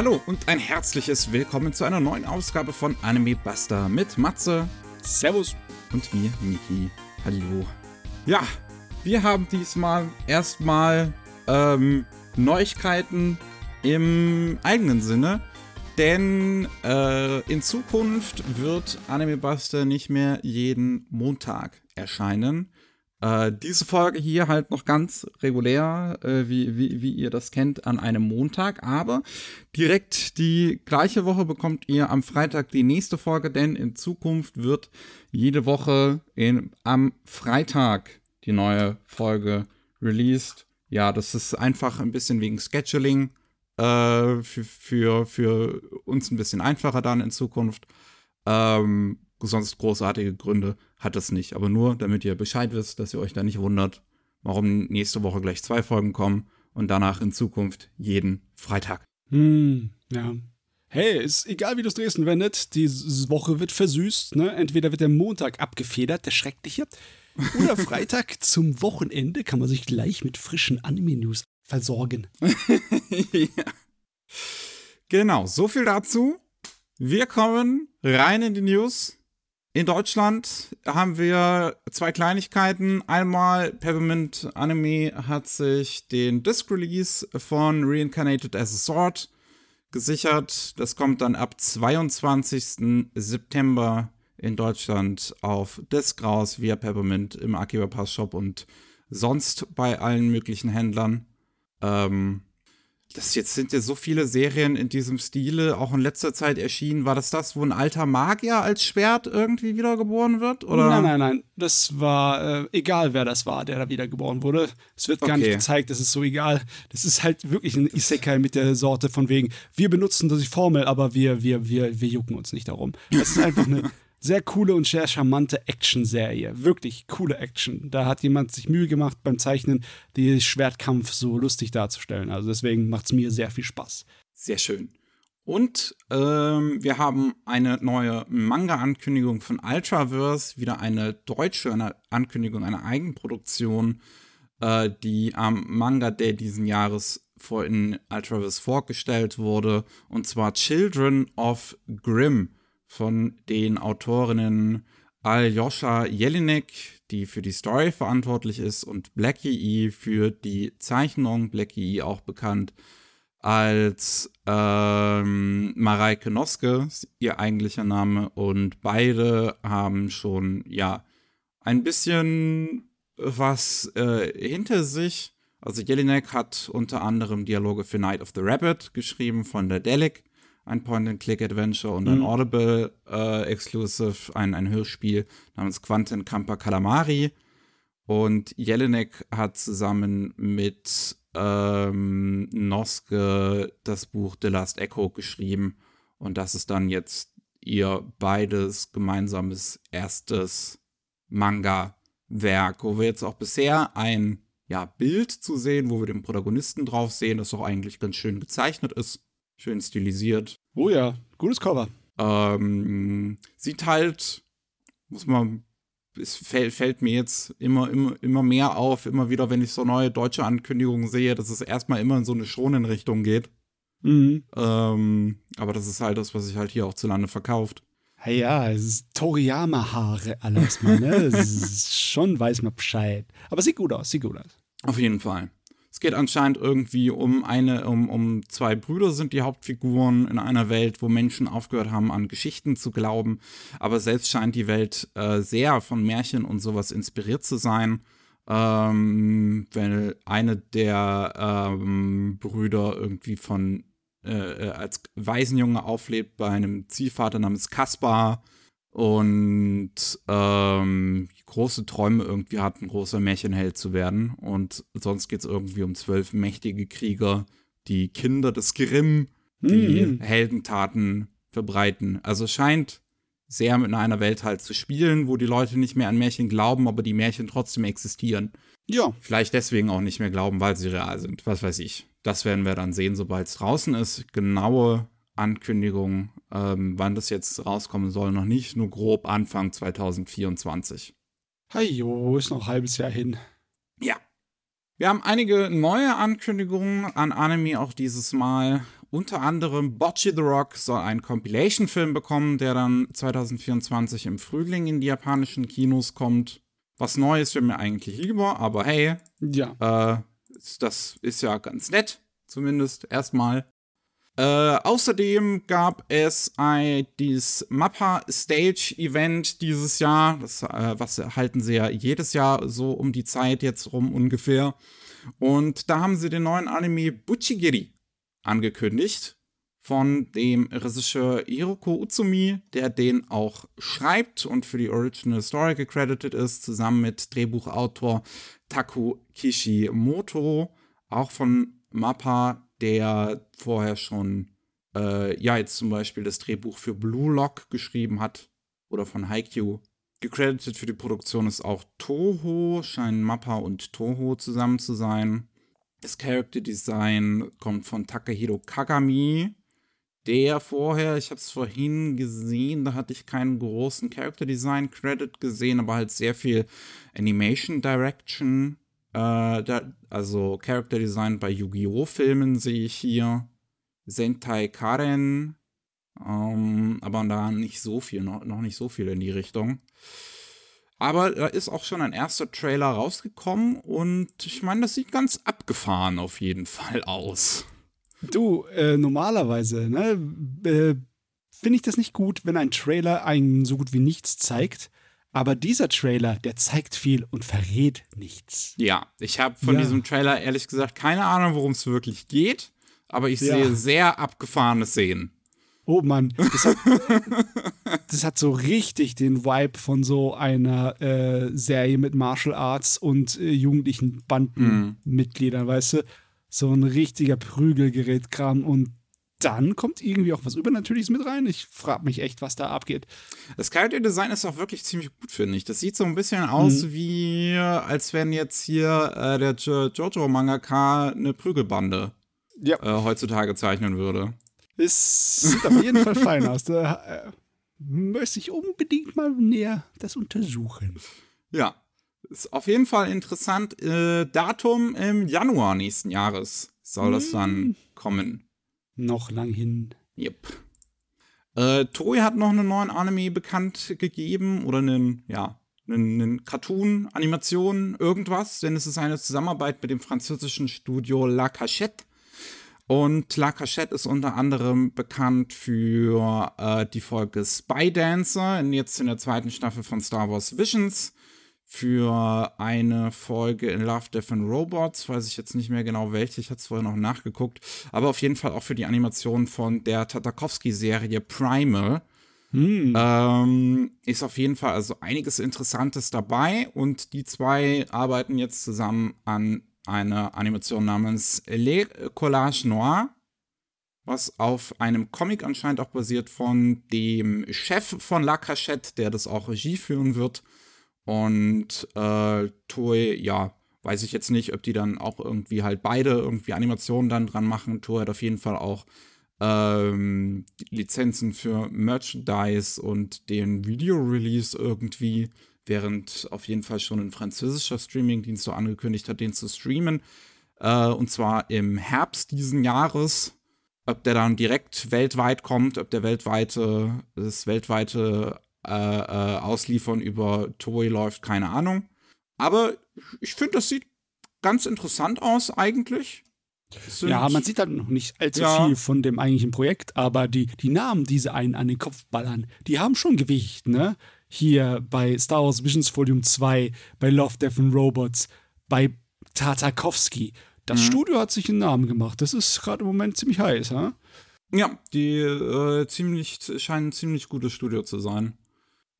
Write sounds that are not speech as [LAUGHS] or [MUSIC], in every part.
Hallo und ein herzliches Willkommen zu einer neuen Ausgabe von Anime Buster mit Matze. Servus. Und mir, Niki. Hallo. Ja, wir haben diesmal erstmal ähm, Neuigkeiten im eigenen Sinne. Denn äh, in Zukunft wird Anime Buster nicht mehr jeden Montag erscheinen. Äh, diese Folge hier halt noch ganz regulär, äh, wie, wie, wie ihr das kennt, an einem Montag. Aber direkt die gleiche Woche bekommt ihr am Freitag die nächste Folge, denn in Zukunft wird jede Woche in, am Freitag die neue Folge released. Ja, das ist einfach ein bisschen wegen Scheduling äh, für, für, für uns ein bisschen einfacher dann in Zukunft. Ähm, sonst großartige Gründe hat es nicht. Aber nur, damit ihr Bescheid wisst, dass ihr euch da nicht wundert, warum nächste Woche gleich zwei Folgen kommen und danach in Zukunft jeden Freitag. Hm, ja. Hey, ist egal, wie du es drehst und wendet, die Woche wird versüßt. Ne? Entweder wird der Montag abgefedert, der schreckliche, oder [LAUGHS] Freitag zum Wochenende kann man sich gleich mit frischen Anime-News versorgen. [LAUGHS] ja. Genau, so viel dazu. Wir kommen rein in die News. In Deutschland haben wir zwei Kleinigkeiten. Einmal Peppermint Anime hat sich den Disc Release von Reincarnated as a Sword gesichert. Das kommt dann ab 22. September in Deutschland auf Disc raus via Peppermint im Akiba Pass Shop und sonst bei allen möglichen Händlern. Ähm, das jetzt sind ja so viele Serien in diesem Stile auch in letzter Zeit erschienen. War das das, wo ein alter Magier als Schwert irgendwie wiedergeboren wird? Oder? Nein, nein, nein. Das war äh, egal, wer das war, der da wiedergeboren wurde. Es wird gar okay. nicht gezeigt, das ist so egal. Das ist halt wirklich ein Isekai mit der Sorte von wegen, wir benutzen die Formel, aber wir, wir, wir, wir jucken uns nicht darum. Das ist einfach eine sehr coole und sehr charmante Action-Serie. Wirklich coole Action. Da hat jemand sich Mühe gemacht beim Zeichnen, den Schwertkampf so lustig darzustellen. Also deswegen macht es mir sehr viel Spaß. Sehr schön. Und ähm, wir haben eine neue Manga-Ankündigung von Ultraverse, wieder eine deutsche Ankündigung, eine Eigenproduktion, äh, die am Manga Day diesen Jahres vor in Ultraverse vorgestellt wurde, und zwar Children of Grimm von den Autorinnen Aljoscha Jelinek, die für die Story verantwortlich ist, und Blackie E für die Zeichnung. Blackie E auch bekannt als ähm, Mareike Noske, ihr eigentlicher Name. Und beide haben schon, ja, ein bisschen was äh, hinter sich. Also Jelinek hat unter anderem Dialoge für Night of the Rabbit geschrieben von der Delic ein Point-and-Click-Adventure und ein mhm. Audible-Exclusive, äh, ein, ein Hörspiel namens Quanten Camper Calamari. Und Jelinek hat zusammen mit ähm, Noske das Buch The Last Echo geschrieben. Und das ist dann jetzt ihr beides gemeinsames erstes Manga-Werk, wo wir jetzt auch bisher ein ja, Bild zu sehen, wo wir den Protagonisten drauf sehen, das auch eigentlich ganz schön gezeichnet ist. Schön stilisiert. Oh ja, gutes Cover. Ähm, sieht halt, muss man, es fällt, fällt mir jetzt immer, immer, immer mehr auf, immer wieder, wenn ich so neue deutsche Ankündigungen sehe, dass es erstmal immer in so eine schonen Richtung geht. Mhm. Ähm, aber das ist halt das, was sich halt hier auch zu Lande verkauft. Ja, ja, es ist Toriyama-Haare alles mal, ne? [LAUGHS] schon weiß man Bescheid. Aber sieht gut aus, sieht gut aus. Auf jeden Fall. Es geht anscheinend irgendwie um eine, um, um zwei Brüder sind die Hauptfiguren in einer Welt, wo Menschen aufgehört haben, an Geschichten zu glauben. Aber selbst scheint die Welt äh, sehr von Märchen und sowas inspiriert zu sein. Ähm, weil eine der ähm, Brüder irgendwie von äh, äh als Waisenjunge auflebt bei einem Ziehvater namens Kaspar und ähm, große Träume irgendwie hat, ein großer Märchenheld zu werden. Und sonst geht es irgendwie um zwölf mächtige Krieger, die Kinder des Grimm, die mhm. Heldentaten verbreiten. Also scheint sehr mit einer Welt halt zu spielen, wo die Leute nicht mehr an Märchen glauben, aber die Märchen trotzdem existieren. Ja. Vielleicht deswegen auch nicht mehr glauben, weil sie real sind. Was weiß ich. Das werden wir dann sehen, sobald es draußen ist. Genaue Ankündigung, ähm, wann das jetzt rauskommen soll, noch nicht, nur grob Anfang 2024. Hey, jo, ist noch ein halbes Jahr hin. Ja. Wir haben einige neue Ankündigungen an Anime auch dieses Mal. unter anderem Bocce the Rock soll einen Compilation-Film bekommen, der dann 2024 im Frühling in die japanischen Kinos kommt. Was Neues wäre mir eigentlich lieber, aber hey, ja. Äh, das ist ja ganz nett, zumindest erstmal. Äh, außerdem gab es ein, dieses Mappa Stage Event dieses Jahr. Das äh, was halten sie ja jedes Jahr so um die Zeit jetzt rum ungefähr. Und da haben sie den neuen Anime Buchigiri angekündigt von dem Regisseur Hiroko Utsumi, der den auch schreibt und für die Original Story gecredited ist, zusammen mit Drehbuchautor Taku Kishimoto, auch von Mappa, der vorher schon, äh, ja, jetzt zum Beispiel das Drehbuch für Blue Lock geschrieben hat oder von Haikyuu. Gecredited für die Produktion ist auch Toho, scheinen Mappa und Toho zusammen zu sein. Das Character Design kommt von Takahiro Kagami, der vorher, ich habe es vorhin gesehen, da hatte ich keinen großen Character Design Credit gesehen, aber halt sehr viel Animation Direction. Äh, da, also Character Design bei Yu-Gi-Oh! Filmen sehe ich hier. Sentai Karen. Ähm, aber da nicht so viel, noch, noch nicht so viel in die Richtung. Aber da ist auch schon ein erster Trailer rausgekommen und ich meine, das sieht ganz abgefahren auf jeden Fall aus. Du, äh, normalerweise, ne, äh, finde ich das nicht gut, wenn ein Trailer einen so gut wie nichts zeigt. Aber dieser Trailer, der zeigt viel und verrät nichts. Ja, ich habe von ja. diesem Trailer ehrlich gesagt keine Ahnung, worum es wirklich geht. Aber ich ja. sehe sehr abgefahrene Szenen. Oh Mann, das hat, [LAUGHS] das hat, so richtig den Vibe von so einer äh, Serie mit Martial Arts und äh, jugendlichen Bandenmitgliedern, mm. weißt du? so ein richtiger Prügelgerätkram und dann kommt irgendwie auch was Übernatürliches mit rein. Ich frage mich echt, was da abgeht. Das Charakterdesign ist auch wirklich ziemlich gut, finde ich. Das sieht so ein bisschen aus mhm. wie, als wenn jetzt hier äh, der Jojo-Mangaka eine Prügelbande ja. äh, heutzutage zeichnen würde. Es sieht auf jeden Fall fein aus. Da äh, möchte ich unbedingt mal näher das untersuchen. Ja, ist auf jeden Fall interessant. Äh, Datum im Januar nächsten Jahres soll das dann hm. kommen. Noch lang hin. Yep. Äh, Toei hat noch einen neuen Anime bekannt gegeben oder einen, ja, einen, einen Cartoon, Animation, irgendwas, denn es ist eine Zusammenarbeit mit dem französischen Studio La Cachette. Und La Cachette ist unter anderem bekannt für äh, die Folge Spy Dancer, jetzt in der zweiten Staffel von Star Wars Visions für eine Folge in Love, Death and Robots. Weiß ich jetzt nicht mehr genau welche, ich hatte es vorher noch nachgeguckt. Aber auf jeden Fall auch für die Animation von der Tatakowski-Serie Primal. Hm. Ähm, ist auf jeden Fall also einiges Interessantes dabei und die zwei arbeiten jetzt zusammen an einer Animation namens Le Collage Noir, was auf einem Comic anscheinend auch basiert von dem Chef von La Cachette, der das auch Regie führen wird. Und äh, Toei, ja, weiß ich jetzt nicht, ob die dann auch irgendwie halt beide irgendwie Animationen dann dran machen. Toei hat auf jeden Fall auch ähm, Lizenzen für Merchandise und den Video-Release irgendwie, während auf jeden Fall schon ein französischer Streaming-Dienst so angekündigt hat, den zu streamen. Äh, und zwar im Herbst diesen Jahres. Ob der dann direkt weltweit kommt, ob der weltweite, das weltweite äh, äh, Ausliefern über Toei läuft, keine Ahnung. Aber ich finde, das sieht ganz interessant aus eigentlich. Ja, man sieht halt noch nicht allzu ja. viel von dem eigentlichen Projekt, aber die, die Namen, die sie einen an den Kopf ballern, die haben schon Gewicht, ne? Hier bei Star Wars Visions Volume 2, bei Love, Death and Robots, bei Tartakovsky. Das mhm. Studio hat sich einen Namen gemacht. Das ist gerade im Moment ziemlich heiß, ha? Ja, die äh, ziemlich, scheinen ein ziemlich gutes Studio zu sein.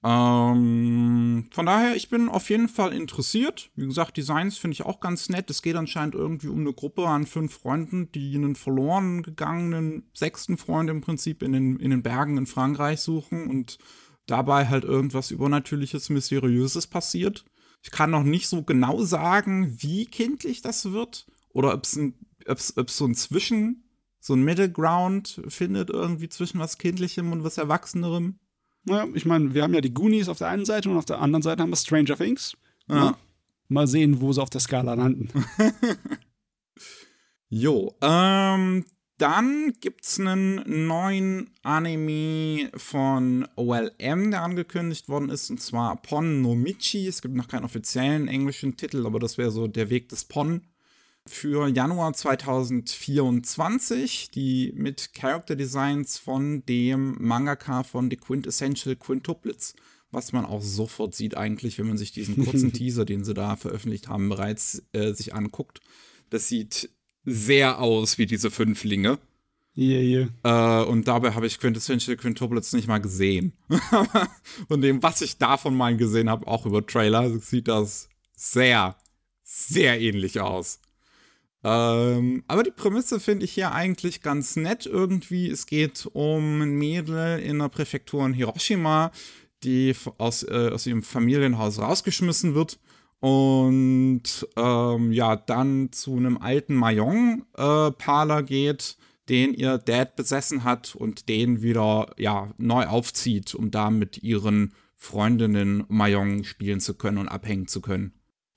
Ähm, von daher, ich bin auf jeden Fall interessiert. Wie gesagt, Designs finde ich auch ganz nett. Es geht anscheinend irgendwie um eine Gruppe an fünf Freunden, die einen verloren gegangenen sechsten Freund im Prinzip in den, in den Bergen in Frankreich suchen und dabei halt irgendwas Übernatürliches, Mysteriöses passiert. Ich kann noch nicht so genau sagen, wie kindlich das wird oder ob es so ein Zwischen, so ein Middle Ground findet, irgendwie zwischen was Kindlichem und was Erwachsenerem. Ja, ich meine, wir haben ja die Goonies auf der einen Seite und auf der anderen Seite haben wir Stranger Things. Ja. Mal sehen, wo sie auf der Skala landen. [LAUGHS] jo, ähm, dann gibt es einen neuen Anime von OLM, der angekündigt worden ist, und zwar Pon no Michi. Es gibt noch keinen offiziellen englischen Titel, aber das wäre so der Weg des Pon für Januar 2024, die mit Character Designs von dem Mangaka von The Quintessential Quintuplets, was man auch sofort sieht eigentlich, wenn man sich diesen kurzen [LAUGHS] Teaser, den sie da veröffentlicht haben, bereits äh, sich anguckt. Das sieht sehr aus wie diese Fünflinge. Yeah, yeah. Äh, und dabei habe ich Quintessential Quintuplets nicht mal gesehen. [LAUGHS] und dem, was ich davon mal gesehen habe, auch über Trailer, sieht das sehr, sehr ähnlich aus. Ähm, aber die Prämisse finde ich hier eigentlich ganz nett irgendwie. Es geht um ein Mädel in der Präfektur in Hiroshima, die aus, äh, aus ihrem Familienhaus rausgeschmissen wird und ähm, ja, dann zu einem alten Mayong-Parler äh, geht, den ihr Dad besessen hat und den wieder ja, neu aufzieht, um da mit ihren Freundinnen Mayong spielen zu können und abhängen zu können.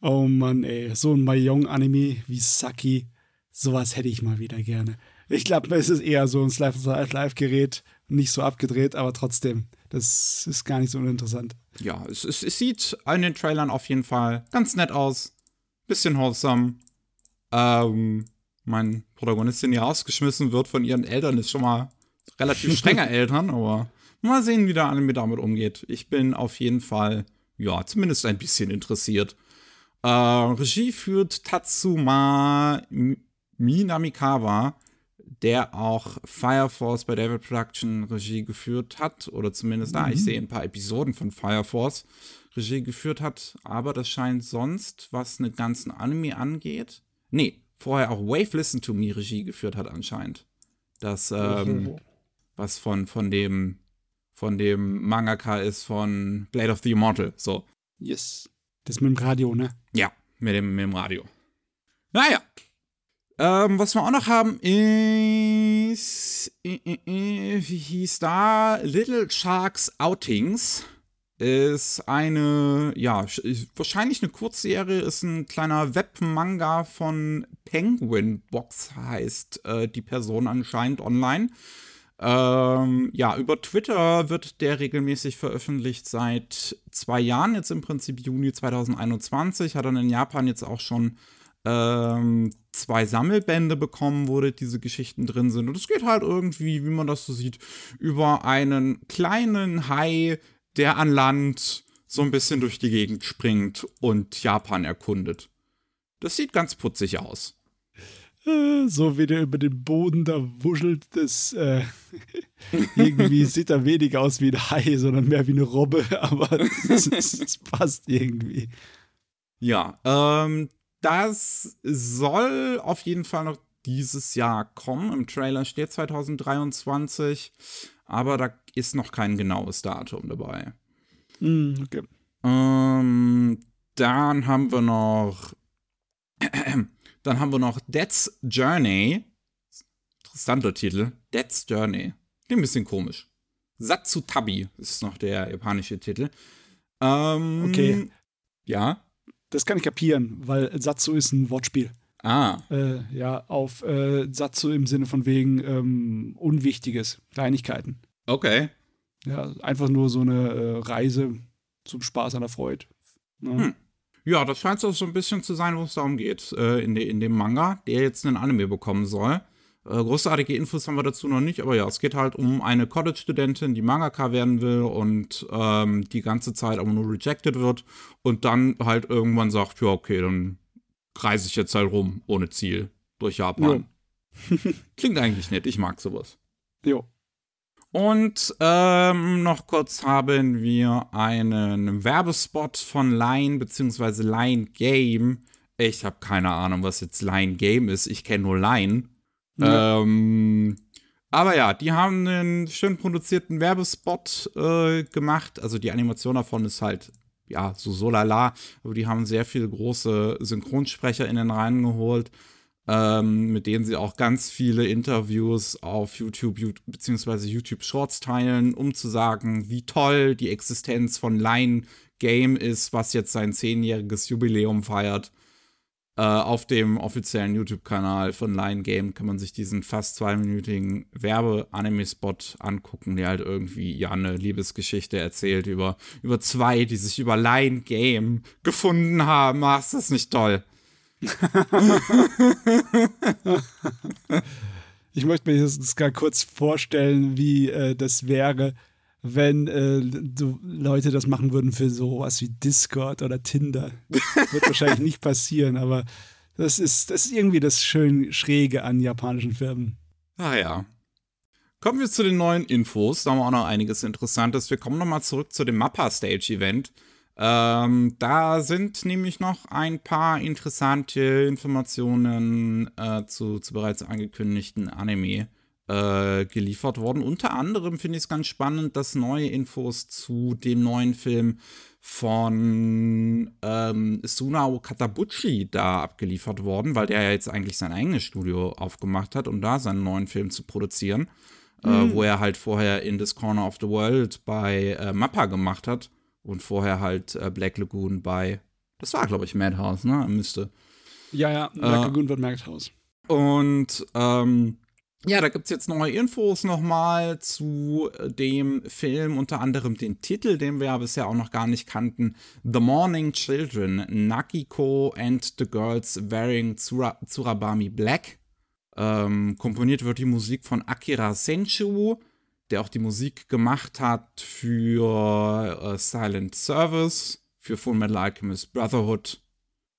Oh Mann, ey, so ein Mayong-Anime wie Saki, sowas hätte ich mal wieder gerne. Ich glaube, es ist eher so ein Live-Gerät, nicht so abgedreht, aber trotzdem, das ist gar nicht so uninteressant. Ja, es, es, es sieht in den Trailern auf jeden Fall ganz nett aus. Bisschen wholesome. Ähm, mein Protagonistin, die rausgeschmissen wird von ihren Eltern, ist schon mal relativ [LAUGHS] strenger Eltern, aber mal sehen, wie der Anime damit umgeht. Ich bin auf jeden Fall, ja, zumindest ein bisschen interessiert. Äh, Regie führt Tatsuma Minamikawa, der auch Fire Force bei David Production Regie geführt hat, oder zumindest da, mhm. ich sehe ein paar Episoden von Fire Force Regie geführt hat, aber das scheint sonst, was einen ganzen Anime angeht, nee, vorher auch Wave Listen to Me Regie geführt hat anscheinend. Das, ähm, was von, von dem von dem Mangaka ist von Blade of the Immortal, so. Yes. Das mit dem Radio, ne? Ja, mit dem, mit dem Radio. Naja. Ähm, was wir auch noch haben ist, äh, äh, wie hieß da? Little Sharks Outings ist eine, ja, wahrscheinlich eine Kurzserie, ist ein kleiner Webmanga von Penguin Box heißt äh, die Person anscheinend online. Ähm, ja, über Twitter wird der regelmäßig veröffentlicht seit zwei Jahren, jetzt im Prinzip Juni 2021. Hat dann in Japan jetzt auch schon ähm, zwei Sammelbände bekommen, wo diese Geschichten drin sind. Und es geht halt irgendwie, wie man das so sieht, über einen kleinen Hai, der an Land so ein bisschen durch die Gegend springt und Japan erkundet. Das sieht ganz putzig aus. Äh, [LAUGHS] so wie der über den Boden da wuschelt, das äh, [LAUGHS] irgendwie sieht er weniger aus wie ein Hai, sondern mehr wie eine Robbe, [LAUGHS] aber es passt irgendwie. Ja, ähm, das soll auf jeden Fall noch dieses Jahr kommen. Im Trailer steht 2023, aber da ist noch kein genaues Datum dabei. Mm, okay. Ähm, dann haben wir noch [CLEARS THROAT] Dann haben wir noch Dead's Journey. Interessanter Titel. Dead's Journey. Klingt ein bisschen komisch. Satsutabi ist noch der japanische Titel. Ähm, okay. Ja. Das kann ich kapieren, weil Satsu ist ein Wortspiel. Ah. Äh, ja, auf äh, Satsu im Sinne von wegen ähm, Unwichtiges, Kleinigkeiten. Okay. Ja, einfach nur so eine äh, Reise zum Spaß an der Freude. Ne? Hm. Ja, das scheint so ein bisschen zu sein, wo es darum geht, äh, in, de, in dem Manga, der jetzt einen Anime bekommen soll. Äh, großartige Infos haben wir dazu noch nicht, aber ja, es geht halt um eine College-Studentin, die Mangaka werden will und ähm, die ganze Zeit aber nur rejected wird und dann halt irgendwann sagt, ja, okay, dann reise ich jetzt halt rum, ohne Ziel, durch Japan. [LAUGHS] Klingt eigentlich nett, ich mag sowas. Jo. Und ähm, noch kurz haben wir einen Werbespot von Line bzw. Line Game. Ich habe keine Ahnung, was jetzt Line Game ist. Ich kenne nur Line. Ja. Ähm, aber ja, die haben einen schön produzierten Werbespot äh, gemacht. Also die Animation davon ist halt, ja, so so lala. Aber die haben sehr viele große SynchronsprecherInnen reingeholt ähm, mit denen sie auch ganz viele Interviews auf YouTube, bzw. YouTube Shorts teilen, um zu sagen, wie toll die Existenz von Line Game ist, was jetzt sein zehnjähriges Jubiläum feiert. Äh, auf dem offiziellen YouTube-Kanal von Lion Game kann man sich diesen fast zweiminütigen Werbe-Anime-Spot angucken, der halt irgendwie ja eine Liebesgeschichte erzählt über, über zwei, die sich über Lion Game gefunden haben. Ach, ist das nicht toll? [LAUGHS] ich möchte mir das gar kurz vorstellen, wie äh, das wäre, wenn äh, so Leute das machen würden für sowas wie Discord oder Tinder. Wird wahrscheinlich nicht passieren, aber das ist, das ist irgendwie das schön Schräge an japanischen Firmen. Ah ja. Kommen wir zu den neuen Infos. Da haben wir auch noch einiges Interessantes. Wir kommen nochmal zurück zu dem Mappa Stage Event. Ähm, da sind nämlich noch ein paar interessante Informationen äh, zu, zu bereits angekündigten Anime äh, geliefert worden. Unter anderem finde ich es ganz spannend, dass neue Infos zu dem neuen Film von ähm, Sunao Katabuchi da abgeliefert worden, weil der ja jetzt eigentlich sein eigenes Studio aufgemacht hat, um da seinen neuen Film zu produzieren. Äh, mhm. Äh, wo er halt vorher in This Corner of the World bei äh, Mappa gemacht hat und vorher halt äh, Black Lagoon bei, das war glaube ich Madhouse, ne? Müsste. Ja, ja, Black äh, Lagoon wird Madhouse. Und ähm, ja, da gibt es jetzt neue Infos nochmal zu dem Film, unter anderem den Titel, den wir ja bisher auch noch gar nicht kannten: The Morning Children, Nakiko and the Girls Wearing Tsura Tsurabami Black. Ähm, komponiert wird die Musik von Akira Senchu, der auch die Musik gemacht hat für uh, Silent Service, für Full Metal Alchemist Brotherhood,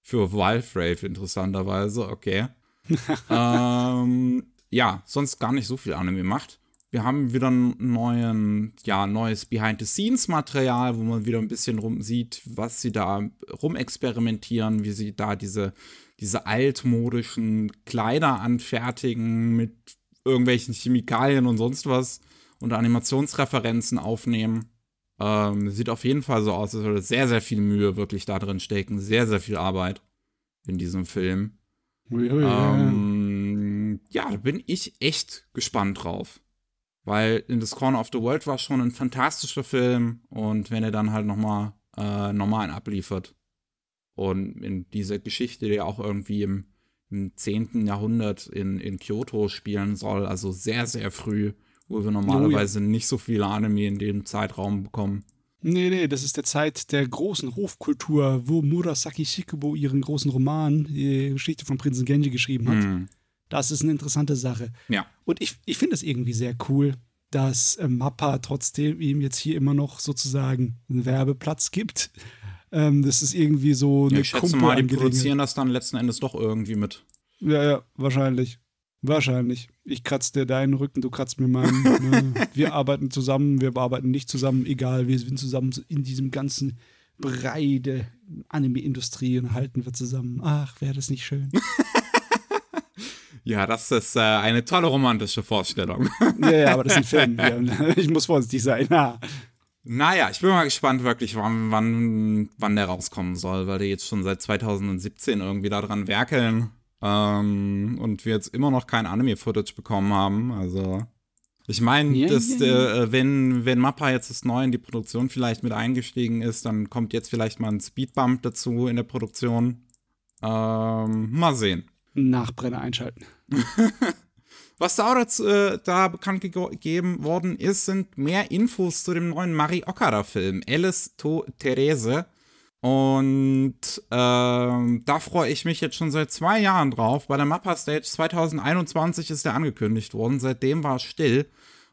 für Wildfrave interessanterweise, okay. [LAUGHS] ähm, ja, sonst gar nicht so viel Anime macht. Wir haben wieder ein neuen, ja, neues Behind-the-Scenes-Material, wo man wieder ein bisschen rum sieht, was sie da rumexperimentieren, wie sie da diese, diese altmodischen Kleider anfertigen mit irgendwelchen Chemikalien und sonst was und Animationsreferenzen aufnehmen. Ähm, sieht auf jeden Fall so aus, als würde sehr, sehr viel Mühe wirklich da drin stecken. Sehr, sehr viel Arbeit in diesem Film. Ui, ui, ähm, ja, da bin ich echt gespannt drauf. Weil In the Corner of the World war schon ein fantastischer Film und wenn er dann halt nochmal äh, normal abliefert und in dieser Geschichte, die auch irgendwie im, im 10. Jahrhundert in, in Kyoto spielen soll, also sehr, sehr früh, wo wir normalerweise oh, ja. nicht so viele Anime in dem Zeitraum bekommen. Nee, nee, das ist der Zeit der großen Hofkultur, wo Murasaki Shikubo ihren großen Roman, die Geschichte von Prinzen Genji, geschrieben hat. Hm. Das ist eine interessante Sache. Ja. Und ich, ich finde es irgendwie sehr cool, dass äh, Mappa trotzdem ihm jetzt hier immer noch sozusagen einen Werbeplatz gibt. Ähm, das ist irgendwie so eine ja, Ich schätze mal, die produzieren das dann letzten Endes doch irgendwie mit. Ja, ja, wahrscheinlich. Wahrscheinlich. Ich kratze dir deinen Rücken, du kratzt mir meinen. ne? [LAUGHS] Wir arbeiten zusammen, wir arbeiten nicht zusammen, egal, wir sind zusammen in diesem ganzen Brei der Anime-Industrie und halten wir zusammen. Ach, wäre das nicht schön. [LAUGHS] Ja, das ist äh, eine tolle romantische Vorstellung. ja, ja, aber das ist ein Film. [LAUGHS] Ich muss vorsichtig sein. Ja. Naja, ich bin mal gespannt wirklich, wann, wann, wann der rauskommen soll, weil die jetzt schon seit 2017 irgendwie daran werkeln ähm, und wir jetzt immer noch kein Anime-Footage bekommen haben. Also, ich meine, yeah, yeah, yeah. äh, wenn, wenn Mappa jetzt das neu in die Produktion vielleicht mit eingestiegen ist, dann kommt jetzt vielleicht mal ein Speedbump dazu in der Produktion. Ähm, mal sehen. Nachbrenner einschalten. [LAUGHS] Was da auch dazu, äh, da bekannt gegeben worden ist, sind mehr Infos zu dem neuen Mari Okada-Film, Alice to Therese. Und ähm, da freue ich mich jetzt schon seit zwei Jahren drauf. Bei der Mappa Stage 2021 ist der angekündigt worden. Seitdem war es still.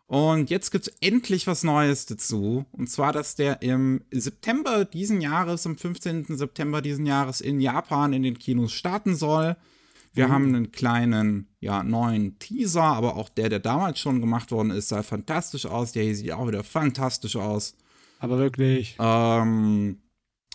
Und jetzt gibt es endlich was Neues dazu. Und zwar, dass der im September diesen Jahres, am 15. September diesen Jahres in Japan in den Kinos starten soll. Wir mhm. haben einen kleinen, ja, neuen Teaser, aber auch der, der damals schon gemacht worden ist, sah fantastisch aus. Der hier sieht auch wieder fantastisch aus. Aber wirklich. Ähm,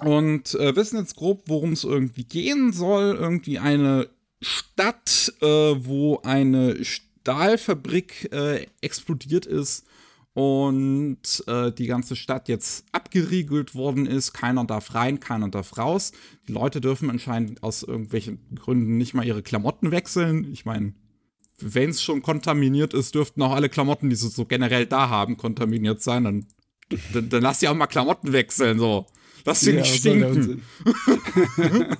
und äh, wissen jetzt grob, worum es irgendwie gehen soll. Irgendwie eine Stadt, äh, wo eine Stahlfabrik äh, explodiert ist und äh, die ganze Stadt jetzt abgeriegelt worden ist. Keiner darf rein, keiner darf raus. Die Leute dürfen anscheinend aus irgendwelchen Gründen nicht mal ihre Klamotten wechseln. Ich meine, wenn es schon kontaminiert ist, dürften auch alle Klamotten, die sie so generell da haben, kontaminiert sein. Dann, dann, dann lass sie auch mal Klamotten wechseln, so. Lass sie ja, nicht stinken. [LAUGHS]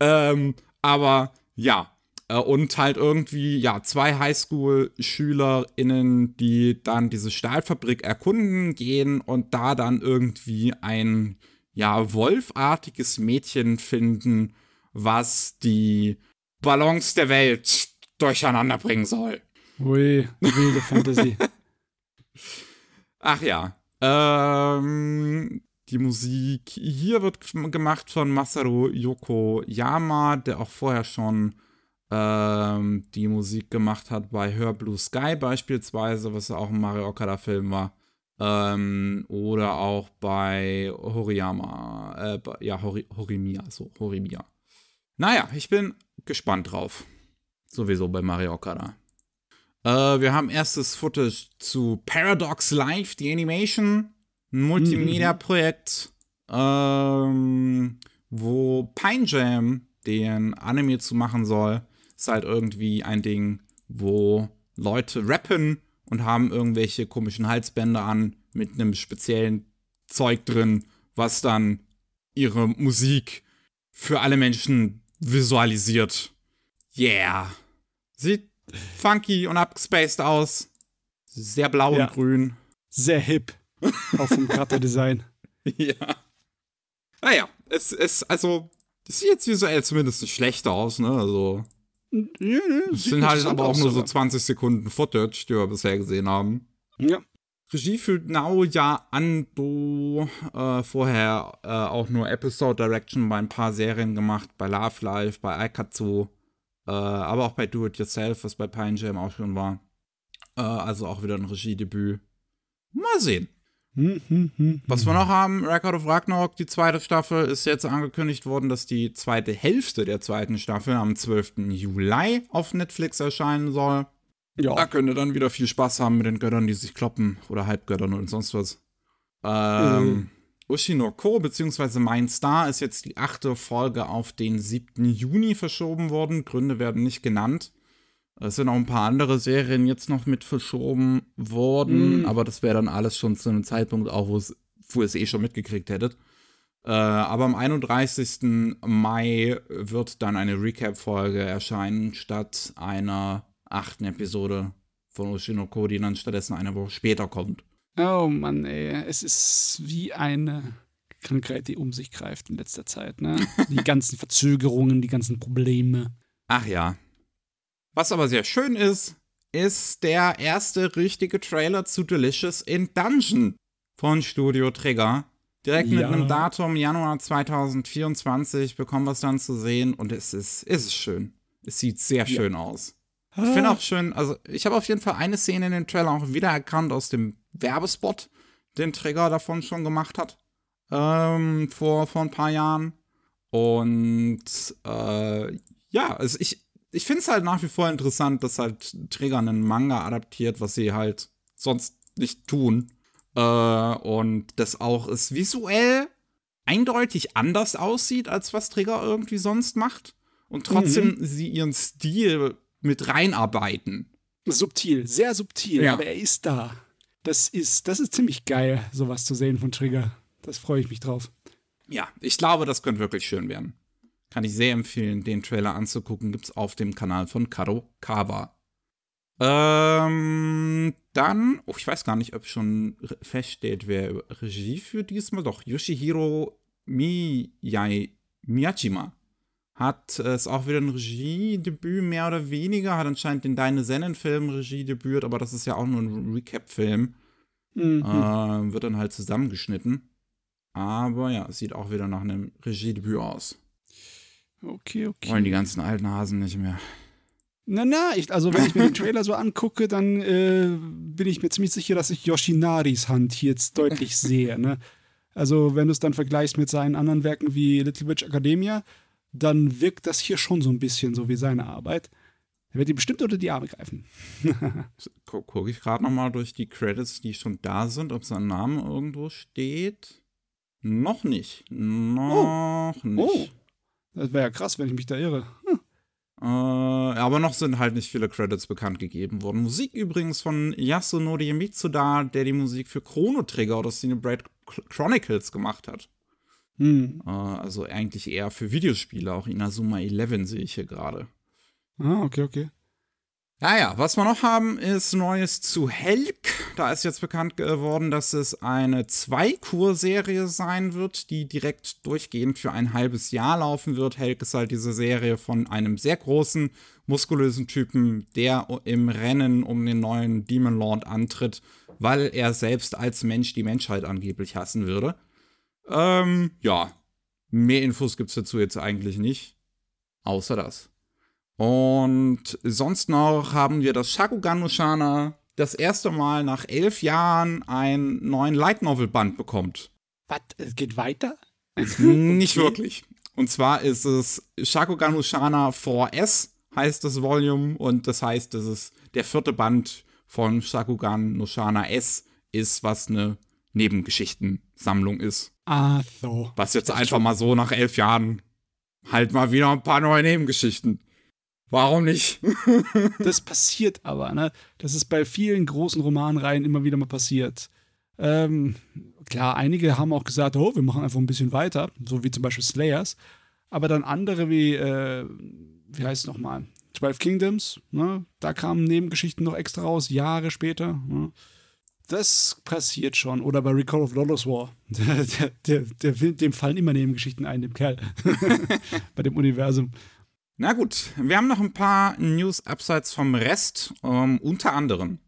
ähm, aber ja, äh, und halt irgendwie, ja, zwei Highschool-SchülerInnen, die dann diese Stahlfabrik erkunden gehen und da dann irgendwie ein, ja, wolfartiges Mädchen finden, was die Balance der Welt durcheinander bringen soll. Ui, wilde Fantasy. [LAUGHS] Ach ja. Ähm, die Musik hier wird gemacht von Masaru Yokoyama, der auch vorher schon ähm, die Musik gemacht hat bei Hör Blue Sky beispielsweise, was auch ein Mario Okada-Film war. Ähm, oder auch bei Horiyama, äh, ja, Hori, Horimiya, so, Horimiya. Naja, ich bin gespannt drauf. Sowieso bei Mario Okada. Äh, wir haben erstes Footage zu Paradox Live, die Animation, ein Multimedia-Projekt, ähm, wo Pine Jam den Anime zu machen soll. Ist halt irgendwie ein Ding, wo Leute rappen und haben irgendwelche komischen Halsbänder an mit einem speziellen Zeug drin, was dann ihre Musik für alle Menschen visualisiert. Yeah. Sieht funky und abgespaced aus. Sehr blau ja. und grün. Sehr hip. [LAUGHS] Auch vom Charakterdesign. ja. Naja, ah es ist, also, das sieht jetzt visuell zumindest nicht schlechter aus, ne? Also. Ja, ja, es sind halt aber auch nur so 20 Sekunden Footage, die wir bisher gesehen haben. Ja. Regie führt Naoya Ando, äh, vorher äh, auch nur Episode Direction bei ein paar Serien gemacht, bei Love Life, bei Aikatsu, äh, aber auch bei Do It Yourself, was bei Pine Jam auch schon war. Äh, also auch wieder ein Regiedebüt. Mal sehen. Was wir noch haben, Record of Ragnarok, die zweite Staffel, ist jetzt angekündigt worden, dass die zweite Hälfte der zweiten Staffel am 12. Juli auf Netflix erscheinen soll. Ja. Da könnt ihr dann wieder viel Spaß haben mit den Göttern, die sich kloppen oder Halbgöttern und sonst was. Ähm, mhm. Ushinoko bzw. Mein Star ist jetzt die achte Folge auf den 7. Juni verschoben worden. Gründe werden nicht genannt. Es sind auch ein paar andere Serien jetzt noch mit verschoben worden, mm. aber das wäre dann alles schon zu einem Zeitpunkt auch, wo ihr es eh schon mitgekriegt hättet. Äh, aber am 31. Mai wird dann eine Recap-Folge erscheinen, statt einer achten Episode von Oshinoko, die dann stattdessen eine Woche später kommt. Oh Mann, ey, es ist wie eine Krankheit, die um sich greift in letzter Zeit, ne? [LAUGHS] Die ganzen Verzögerungen, die ganzen Probleme. Ach ja, was aber sehr schön ist, ist der erste richtige Trailer zu Delicious in Dungeon von Studio Trigger. Direkt ja. mit einem Datum Januar 2024 bekommen wir es dann zu sehen und es ist, es ist schön. Es sieht sehr schön ja. aus. Ich finde auch schön, also ich habe auf jeden Fall eine Szene in dem Trailer auch wiedererkannt aus dem Werbespot, den Trigger davon schon gemacht hat. Ähm, vor, vor ein paar Jahren. Und äh, ja, also ich, ich finde es halt nach wie vor interessant, dass halt Träger einen Manga adaptiert, was sie halt sonst nicht tun. Äh, und das auch es visuell eindeutig anders aussieht, als was Träger irgendwie sonst macht. Und trotzdem mhm. sie ihren Stil mit reinarbeiten. Subtil, sehr subtil, ja. aber er ist da. Das ist, das ist ziemlich geil, sowas zu sehen von Trigger. Das freue ich mich drauf. Ja, ich glaube, das könnte wirklich schön werden. Kann ich sehr empfehlen, den Trailer anzugucken. Gibt es auf dem Kanal von Karo Kawa. Ähm, dann, oh, ich weiß gar nicht, ob schon feststeht, wer Regie für diesmal. Doch, Yoshihiro Miyai, Miyajima hat es auch wieder ein Regiedebüt, mehr oder weniger. Hat anscheinend den Deine Sennen-Film Regiedebüt, aber das ist ja auch nur ein Recap-Film. Mhm. Äh, wird dann halt zusammengeschnitten. Aber ja, es sieht auch wieder nach einem Regiedebüt aus. Okay, okay. Wollen die ganzen alten Hasen nicht mehr. Na, na, ich, also wenn ich mir den Trailer so angucke, dann äh, bin ich mir ziemlich sicher, dass ich Yoshinaris Hand hier jetzt deutlich [LAUGHS] sehe. Ne? Also, wenn du es dann vergleichst mit seinen anderen Werken wie Little Witch Academia, dann wirkt das hier schon so ein bisschen so wie seine Arbeit. Er wird ihm bestimmt unter die Arme greifen. [LAUGHS] Gucke ich gerade nochmal durch die Credits, die schon da sind, ob sein Name irgendwo steht. Noch nicht. Noch oh. nicht. Oh. Das wäre ja krass, wenn ich mich da irre. Hm. Äh, aber noch sind halt nicht viele Credits bekannt gegeben worden. Musik übrigens von Yasunori Mitsuda, der die Musik für Chrono Trigger oder Cinebrate Chronicles gemacht hat. Hm. Äh, also eigentlich eher für Videospiele. Auch Inazuma 11 sehe ich hier gerade. Ah, okay, okay. Naja, was wir noch haben, ist Neues zu Helk. Da ist jetzt bekannt geworden, dass es eine Zwei-Kur-Serie sein wird, die direkt durchgehend für ein halbes Jahr laufen wird. Helk ist halt diese Serie von einem sehr großen, muskulösen Typen, der im Rennen um den neuen Demon Lord antritt, weil er selbst als Mensch die Menschheit angeblich hassen würde. Ähm, ja. Mehr Infos gibt's dazu jetzt eigentlich nicht. Außer das. Und sonst noch haben wir das Shakugan Nushana das erste Mal nach elf Jahren einen neuen Light Novel Band bekommt. Was? Es geht weiter? [LAUGHS] Nicht okay. wirklich. Und zwar ist es Shakugan Nushana 4S heißt das Volume und das heißt, dass es der vierte Band von Shakugan Nushana S ist, was eine Nebengeschichtensammlung ist. Ah, so. Was jetzt einfach mal so nach elf Jahren halt mal wieder ein paar neue Nebengeschichten. Warum nicht? [LAUGHS] das passiert aber, ne? Das ist bei vielen großen Romanreihen immer wieder mal passiert. Ähm, klar, einige haben auch gesagt, oh, wir machen einfach ein bisschen weiter, so wie zum Beispiel Slayers. Aber dann andere wie, äh, wie heißt es nochmal? 12 Kingdoms, ne? Da kamen Nebengeschichten noch extra raus, Jahre später. Ne? Das passiert schon. Oder bei Recall of Lawless War. [LAUGHS] Der, der, der, dem fallen immer Nebengeschichten ein, dem Kerl. [LAUGHS] bei dem Universum. Na gut, wir haben noch ein paar News abseits vom Rest. Um, unter anderem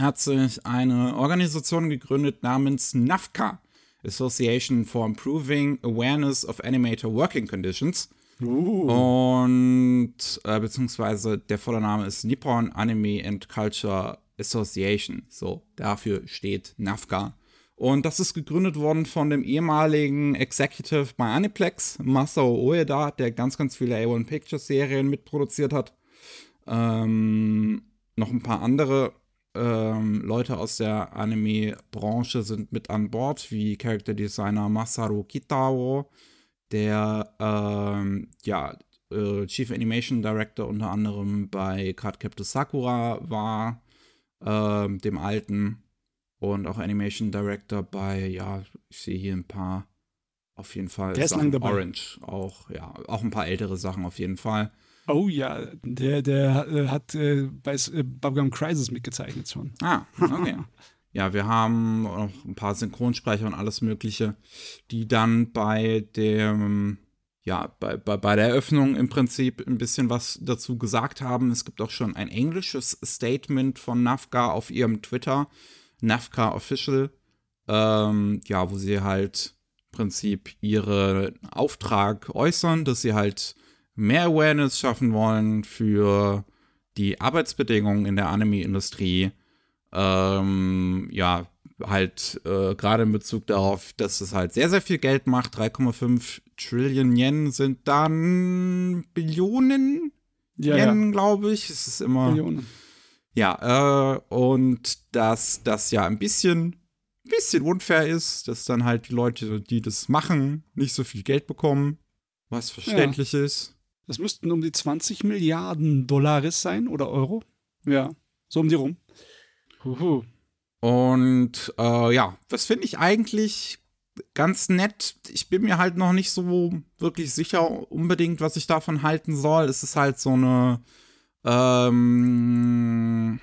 hat sich eine Organisation gegründet namens NAFCA, Association for Improving Awareness of Animator Working Conditions. Uh. Und äh, beziehungsweise der volle Name ist Nippon Anime and Culture Association. So, dafür steht NAFCA. Und das ist gegründet worden von dem ehemaligen Executive bei Aniplex, Masao Ueda, der ganz, ganz viele A1 Pictures Serien mitproduziert hat. Ähm, noch ein paar andere ähm, Leute aus der Anime-Branche sind mit an Bord, wie Character Designer Masaru Kitao, der ähm, ja, äh, Chief Animation Director unter anderem bei Cardcaptor Sakura war, äh, dem alten und auch Animation Director bei, ja, ich sehe hier ein paar, auf jeden Fall. Der ist lang dabei. Orange auch, ja, auch ein paar ältere Sachen auf jeden Fall. Oh ja, der, der äh, hat äh, bei äh, Bubblegum Crisis mitgezeichnet schon. Ah, okay. [LAUGHS] ja, wir haben auch ein paar Synchronsprecher und alles Mögliche, die dann bei dem, ja, bei, bei, bei der Eröffnung im Prinzip ein bisschen was dazu gesagt haben. Es gibt auch schon ein englisches Statement von Nafga auf ihrem Twitter, NAFCA Official, ähm, ja, wo sie halt im Prinzip ihren Auftrag äußern, dass sie halt mehr Awareness schaffen wollen für die Arbeitsbedingungen in der Anime-Industrie. Ähm, ja, halt äh, gerade in Bezug darauf, dass es halt sehr, sehr viel Geld macht. 3,5 Trillion Yen sind dann Billionen ja, Yen, ja. glaube ich. Es ist immer. Billionen. Ja, äh, und dass das ja ein bisschen, bisschen unfair ist, dass dann halt die Leute, die das machen, nicht so viel Geld bekommen, was verständlich ja. ist. Das müssten um die 20 Milliarden Dollaris sein oder Euro. Ja, so um die rum. Huhu. Und äh, ja, das finde ich eigentlich ganz nett. Ich bin mir halt noch nicht so wirklich sicher unbedingt, was ich davon halten soll. Es ist halt so eine ähm,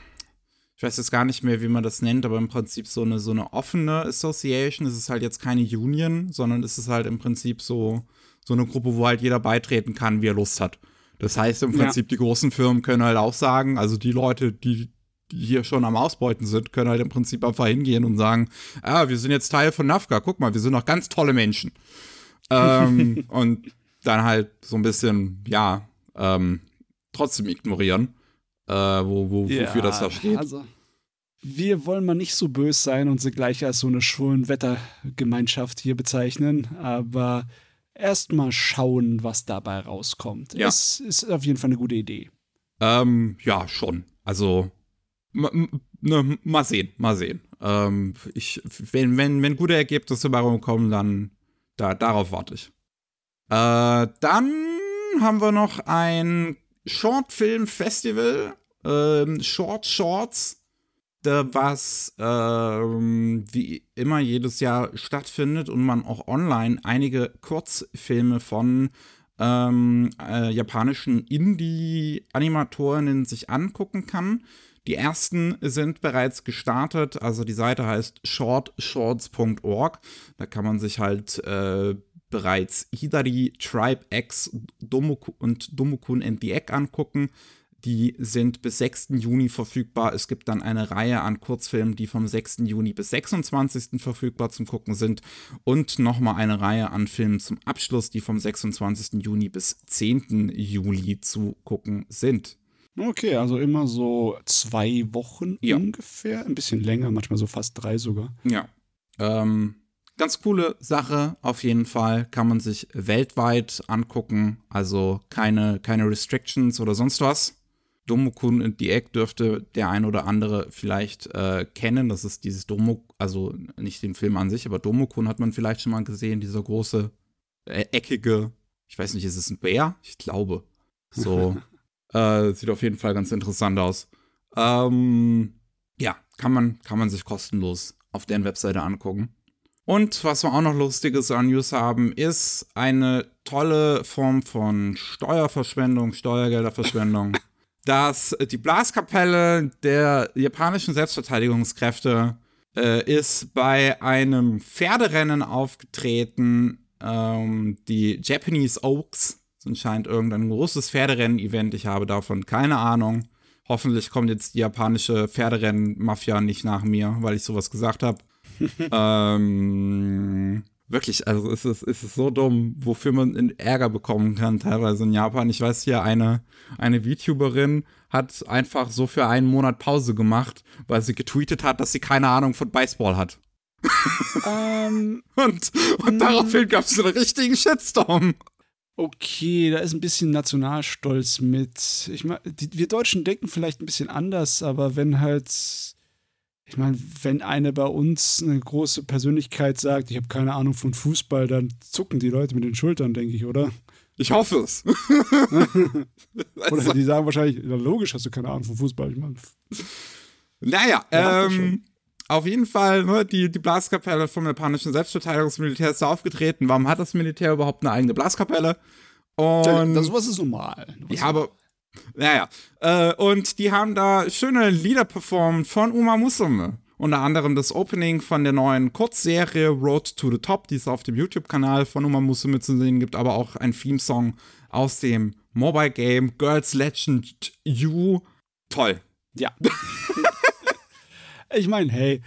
ich weiß jetzt gar nicht mehr, wie man das nennt, aber im Prinzip so eine, so eine offene Association. Es ist halt jetzt keine Union, sondern es ist halt im Prinzip so, so eine Gruppe, wo halt jeder beitreten kann, wie er Lust hat. Das heißt im Prinzip, ja. die großen Firmen können halt auch sagen, also die Leute, die, die hier schon am Ausbeuten sind, können halt im Prinzip einfach hingehen und sagen, ah, wir sind jetzt Teil von NAFCA, guck mal, wir sind noch ganz tolle Menschen. [LAUGHS] ähm, und dann halt so ein bisschen, ja, ähm, trotzdem ignorieren, äh, wo, wo, ja, wofür das da steht. Also, wir wollen mal nicht so böse sein und sie gleich als so eine Schulwettergemeinschaft hier bezeichnen, aber erstmal schauen, was dabei rauskommt. Ja. Es ist auf jeden Fall eine gute Idee. Ähm, ja, schon. Also, ne, mal sehen, mal sehen. Ähm, ich, wenn, wenn, wenn gute Ergebnisse dabei rumkommen, dann da, darauf warte ich. Äh, dann haben wir noch ein Short Film Festival, ähm, Short Shorts. was ähm, wie immer jedes Jahr stattfindet und man auch online einige Kurzfilme von ähm, äh, japanischen Indie-Animatorinnen sich angucken kann. Die ersten sind bereits gestartet, also die Seite heißt shortshorts.org. Da kann man sich halt äh, bereits Hidari, Tribe X Domoku und Domokun and the Egg angucken. Die sind bis 6. Juni verfügbar. Es gibt dann eine Reihe an Kurzfilmen, die vom 6. Juni bis 26. verfügbar zum Gucken sind. Und nochmal eine Reihe an Filmen zum Abschluss, die vom 26. Juni bis 10. Juli zu gucken sind. Okay, also immer so zwei Wochen ja. ungefähr. Ein bisschen länger, manchmal so fast drei sogar. Ja. Ähm, ganz coole Sache, auf jeden Fall. Kann man sich weltweit angucken. Also keine, keine Restrictions oder sonst was. Domokun und die Egg dürfte der ein oder andere vielleicht äh, kennen. Das ist dieses Domo, also nicht den Film an sich, aber Domokun hat man vielleicht schon mal gesehen, dieser große, äh, eckige, ich weiß nicht, ist es ein Bär? Ich glaube. So. [LAUGHS] äh, sieht auf jeden Fall ganz interessant aus. Ähm, ja, kann man, kann man sich kostenlos auf deren Webseite angucken. Und was wir auch noch Lustiges an News haben, ist eine tolle Form von Steuerverschwendung, Steuergelderverschwendung. [LAUGHS] dass die Blaskapelle der japanischen Selbstverteidigungskräfte äh, ist bei einem Pferderennen aufgetreten, ähm, die Japanese Oaks. Das anscheinend irgendein großes Pferderennen-Event. Ich habe davon keine Ahnung. Hoffentlich kommt jetzt die japanische Pferderennen-Mafia nicht nach mir, weil ich sowas gesagt habe. [LAUGHS] ähm, wirklich, also es ist, es ist so dumm, wofür man Ärger bekommen kann, teilweise in Japan. Ich weiß hier, eine, eine VTuberin hat einfach so für einen Monat Pause gemacht, weil sie getweetet hat, dass sie keine Ahnung von Baseball hat. Ähm, [LAUGHS] und und daraufhin gab es einen richtigen Shitstorm. Okay, da ist ein bisschen Nationalstolz mit. Ich meine, wir Deutschen denken vielleicht ein bisschen anders, aber wenn halt ich meine, wenn eine bei uns eine große Persönlichkeit sagt, ich habe keine Ahnung von Fußball, dann zucken die Leute mit den Schultern, denke ich, oder? Ich hoffe es. [LAUGHS] oder die sagen wahrscheinlich, logisch hast du keine Ahnung von Fußball. Ich meine, naja, ähm, auf jeden Fall, ne, die, die Blaskapelle vom japanischen Selbstverteidigungsmilitär ist da aufgetreten. Warum hat das Militär überhaupt eine eigene Blaskapelle? Und das was ist normal. Was ja, aber naja. Äh, und die haben da schöne Lieder performt von Uma Musume. Unter anderem das Opening von der neuen Kurzserie Road to the Top, die es auf dem YouTube-Kanal von Uma Musume zu sehen gibt, aber auch ein Theme-Song aus dem Mobile Game Girls Legend You. Toll. Ja. [LAUGHS] ich meine, hey,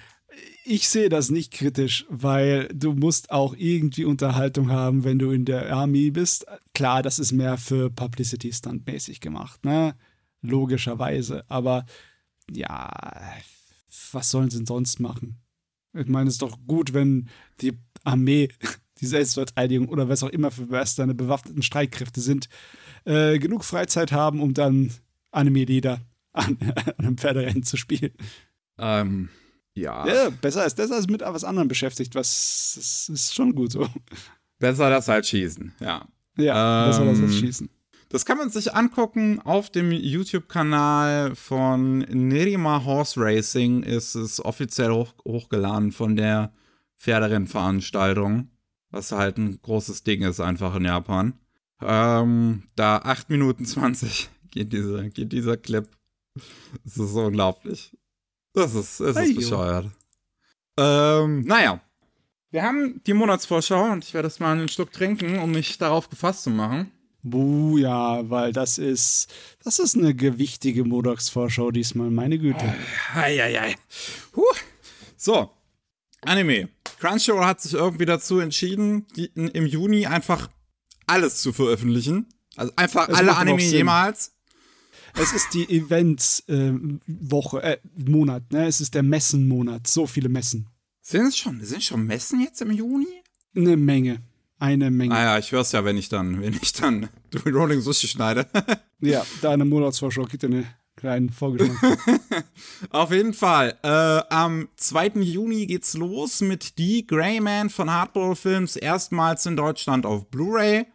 ich sehe das nicht kritisch, weil du musst auch irgendwie Unterhaltung haben, wenn du in der Army bist. Klar, das ist mehr für Publicity-Stunt-mäßig gemacht, ne? Logischerweise. Aber ja, was sollen sie denn sonst machen? Ich meine, es ist doch gut, wenn die Armee, [LAUGHS] die Selbstverteidigung oder was auch immer für was deine bewaffneten Streitkräfte sind, äh, genug Freizeit haben, um dann Anime-Lieder an, [LAUGHS] an einem Pferderennen zu spielen. Ähm, ja. ja. Besser als das, als mit was anderem beschäftigt, was das ist schon gut so. Besser das als Schießen, ja. Ja, ähm, besser das als Schießen. Das kann man sich angucken auf dem YouTube-Kanal von Nerima Horse Racing. Ist es offiziell hoch, hochgeladen von der Pferderennveranstaltung, was halt ein großes Ding ist einfach in Japan. Ähm, da 8 Minuten 20 [LAUGHS] geht, diese, geht dieser Clip. Das ist so unglaublich. Das ist, es ist bescheuert. Ähm, naja. Wir haben die Monatsvorschau und ich werde jetzt mal einen Schluck trinken, um mich darauf gefasst zu machen. Buh, ja, weil das ist, das ist eine gewichtige Monatsvorschau diesmal, meine Güte. Eieiei. Huh. So, Anime. Crunchyroll hat sich irgendwie dazu entschieden, die, im Juni einfach alles zu veröffentlichen. Also einfach es alle Anime jemals. Es ist die Events-Woche, äh, äh, Monat, ne? Es ist der Messenmonat. So viele Messen. Sind es schon, sind schon Messen jetzt im Juni? Eine Menge. Eine Menge. Naja, ah ich hör's ja, wenn ich dann, wenn ich dann [LAUGHS] Rolling Sushi schneide. [LAUGHS] ja, deine Monatsvorschau gibt dir eine kleinen Vorgeschmack. [LAUGHS] Auf jeden Fall. Äh, am 2. Juni geht's los mit Die Greyman von Hardball Films. Erstmals in Deutschland auf Blu-ray.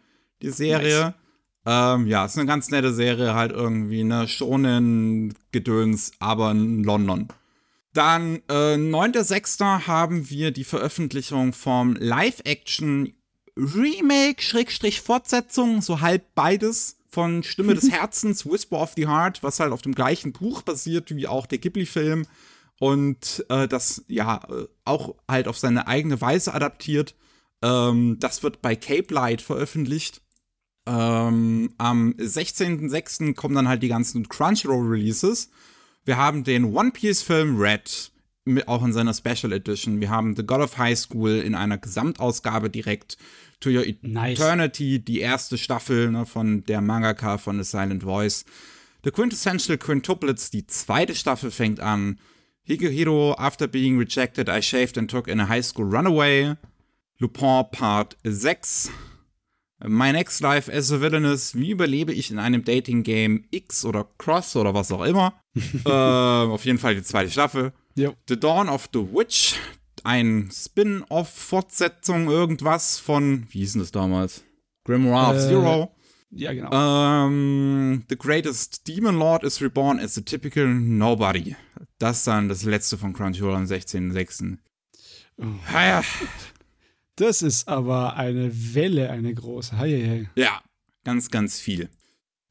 Die Serie. Nice. Ähm, ja, ist eine ganz nette Serie, halt irgendwie, ne, Shonen-Gedöns, aber in London. Dann äh, 9.6. haben wir die Veröffentlichung vom Live-Action Remake, Schrägstrich Fortsetzung, so halb beides von Stimme des [LAUGHS] Herzens, Whisper of the Heart, was halt auf dem gleichen Buch basiert wie auch der Ghibli-Film und äh, das ja äh, auch halt auf seine eigene Weise adaptiert. Ähm, das wird bei Cape Light veröffentlicht. Ähm, am 16.06. kommen dann halt die ganzen Crunchyroll-Releases. Wir haben den One Piece-Film Red, auch in seiner Special Edition. Wir haben The God of High School in einer Gesamtausgabe direkt. To Your Eternity, nice. die erste Staffel ne, von der Mangaka von The Silent Voice. The Quintessential Quintuplets, die zweite Staffel fängt an. Higehiro, After Being Rejected, I Shaved and Took in a High School Runaway. Lupin Part 6. My Next Life as a Villainous. Wie überlebe ich in einem Dating-Game X oder Cross oder was auch immer? [LAUGHS] äh, auf jeden Fall die zweite Staffel. Jo. The Dawn of the Witch, ein Spin-off-Fortsetzung irgendwas von, wie hieß denn das damals? Grimoire äh, of Zero. Ja, genau. Ähm, the Greatest Demon Lord is reborn as a typical nobody. Das dann das letzte von Crunchyroll am 16.06. Oh. Ja. Das ist aber eine Welle, eine große. Hei, hei. Ja, ganz, ganz viel. Äh,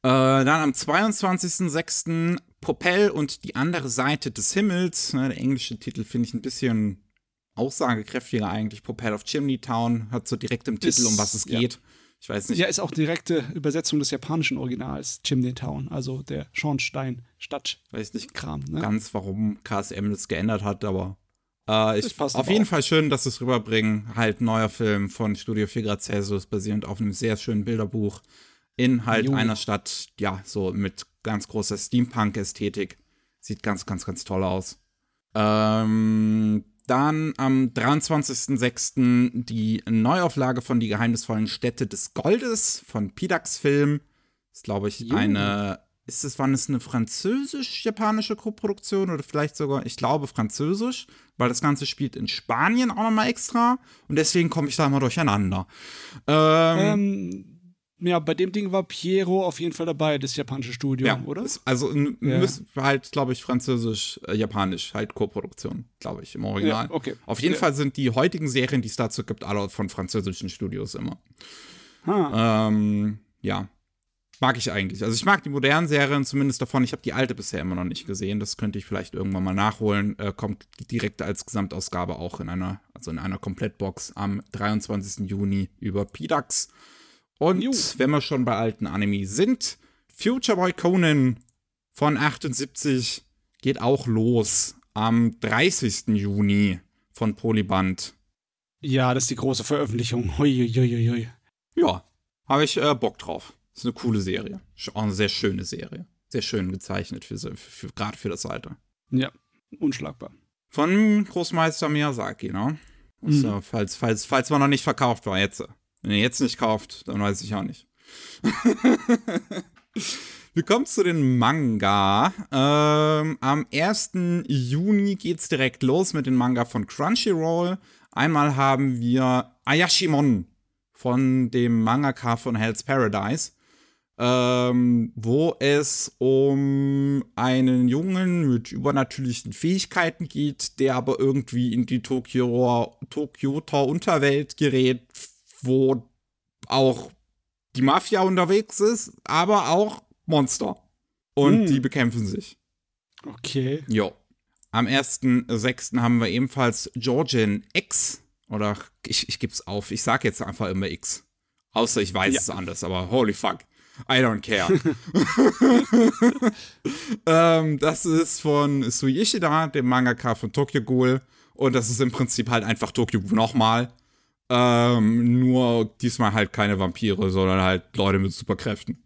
dann am 22.06. Propel und die andere Seite des Himmels. Ne, der englische Titel finde ich ein bisschen aussagekräftiger eigentlich. Propel of Chimney Town hat so direkt im Titel, ist, um was es geht. Ja. Ich weiß nicht. Ja, ist auch direkte Übersetzung des japanischen Originals, Chimney Town, also der Schornstein-Stadt. Weiß nicht Kram, ne? ganz, warum KSM das geändert hat, aber äh, ich, auf jeden auch. Fall schön, dass sie es rüberbringen. Halt neuer Film von Studio 4 Grad Celsius, basierend auf einem sehr schönen Bilderbuch in halt jo. einer Stadt, ja, so mit ganz großer Steampunk-Ästhetik. Sieht ganz, ganz, ganz toll aus. Ähm, dann am 23.06. die Neuauflage von Die geheimnisvollen Städte des Goldes von Pidax Film. Ist, glaube ich, jo. eine. Ist es, wann es eine französisch-japanische Koproduktion oder vielleicht sogar, ich glaube, französisch, weil das Ganze spielt in Spanien auch nochmal extra und deswegen komme ich da mal durcheinander. Ähm, ähm ja, bei dem Ding war Piero auf jeden Fall dabei, das japanische Studio, ja, oder? also ja. halt, glaube ich, französisch-japanisch, äh, halt Co-Produktion, glaube ich, im Original. Ja, okay. Auf jeden Fall sind die heutigen Serien, die es dazu gibt, alle von französischen Studios immer. Ähm, ja. Mag ich eigentlich. Also ich mag die modernen Serien zumindest davon. Ich habe die alte bisher immer noch nicht gesehen. Das könnte ich vielleicht irgendwann mal nachholen. Äh, kommt direkt als Gesamtausgabe auch in einer, also in einer Komplettbox am 23. Juni über PDAX. Und Juh. wenn wir schon bei alten Anime sind, Future Boy Conan von 78 geht auch los am 30. Juni von Polyband. Ja, das ist die große Veröffentlichung. Hui, Ja, habe ich äh, Bock drauf. Ist eine coole Serie. Auch eine sehr schöne Serie. Sehr schön gezeichnet, für, für, für gerade für das Alter. Ja, unschlagbar. Von Großmeister Miyazaki, ne? Mhm. Also, falls, falls, falls man noch nicht verkauft war, jetzt. Wenn ihr jetzt nicht kauft, dann weiß ich auch nicht. [LAUGHS] Wir kommen zu den Manga. Ähm, am 1. Juni geht's direkt los mit den Manga von Crunchyroll. Einmal haben wir Ayashimon von dem Mangaka von Hell's Paradise, ähm, wo es um einen Jungen mit übernatürlichen Fähigkeiten geht, der aber irgendwie in die Tokio, Tokioter Unterwelt gerät, wo auch die Mafia unterwegs ist, aber auch Monster. Und hm. die bekämpfen sich. Okay. Jo. Am 1.6. haben wir ebenfalls Georgian X. Oder ich, ich gebe es auf. Ich sage jetzt einfach immer X. Außer ich weiß ja. es anders, aber holy fuck. I don't care. [LAUGHS] ähm, das ist von Sui Ishida, dem Mangaka von Tokyo Ghoul. Und das ist im Prinzip halt einfach Tokyo Ghoul nochmal. Ähm, nur diesmal halt keine Vampire, sondern halt Leute mit Superkräften.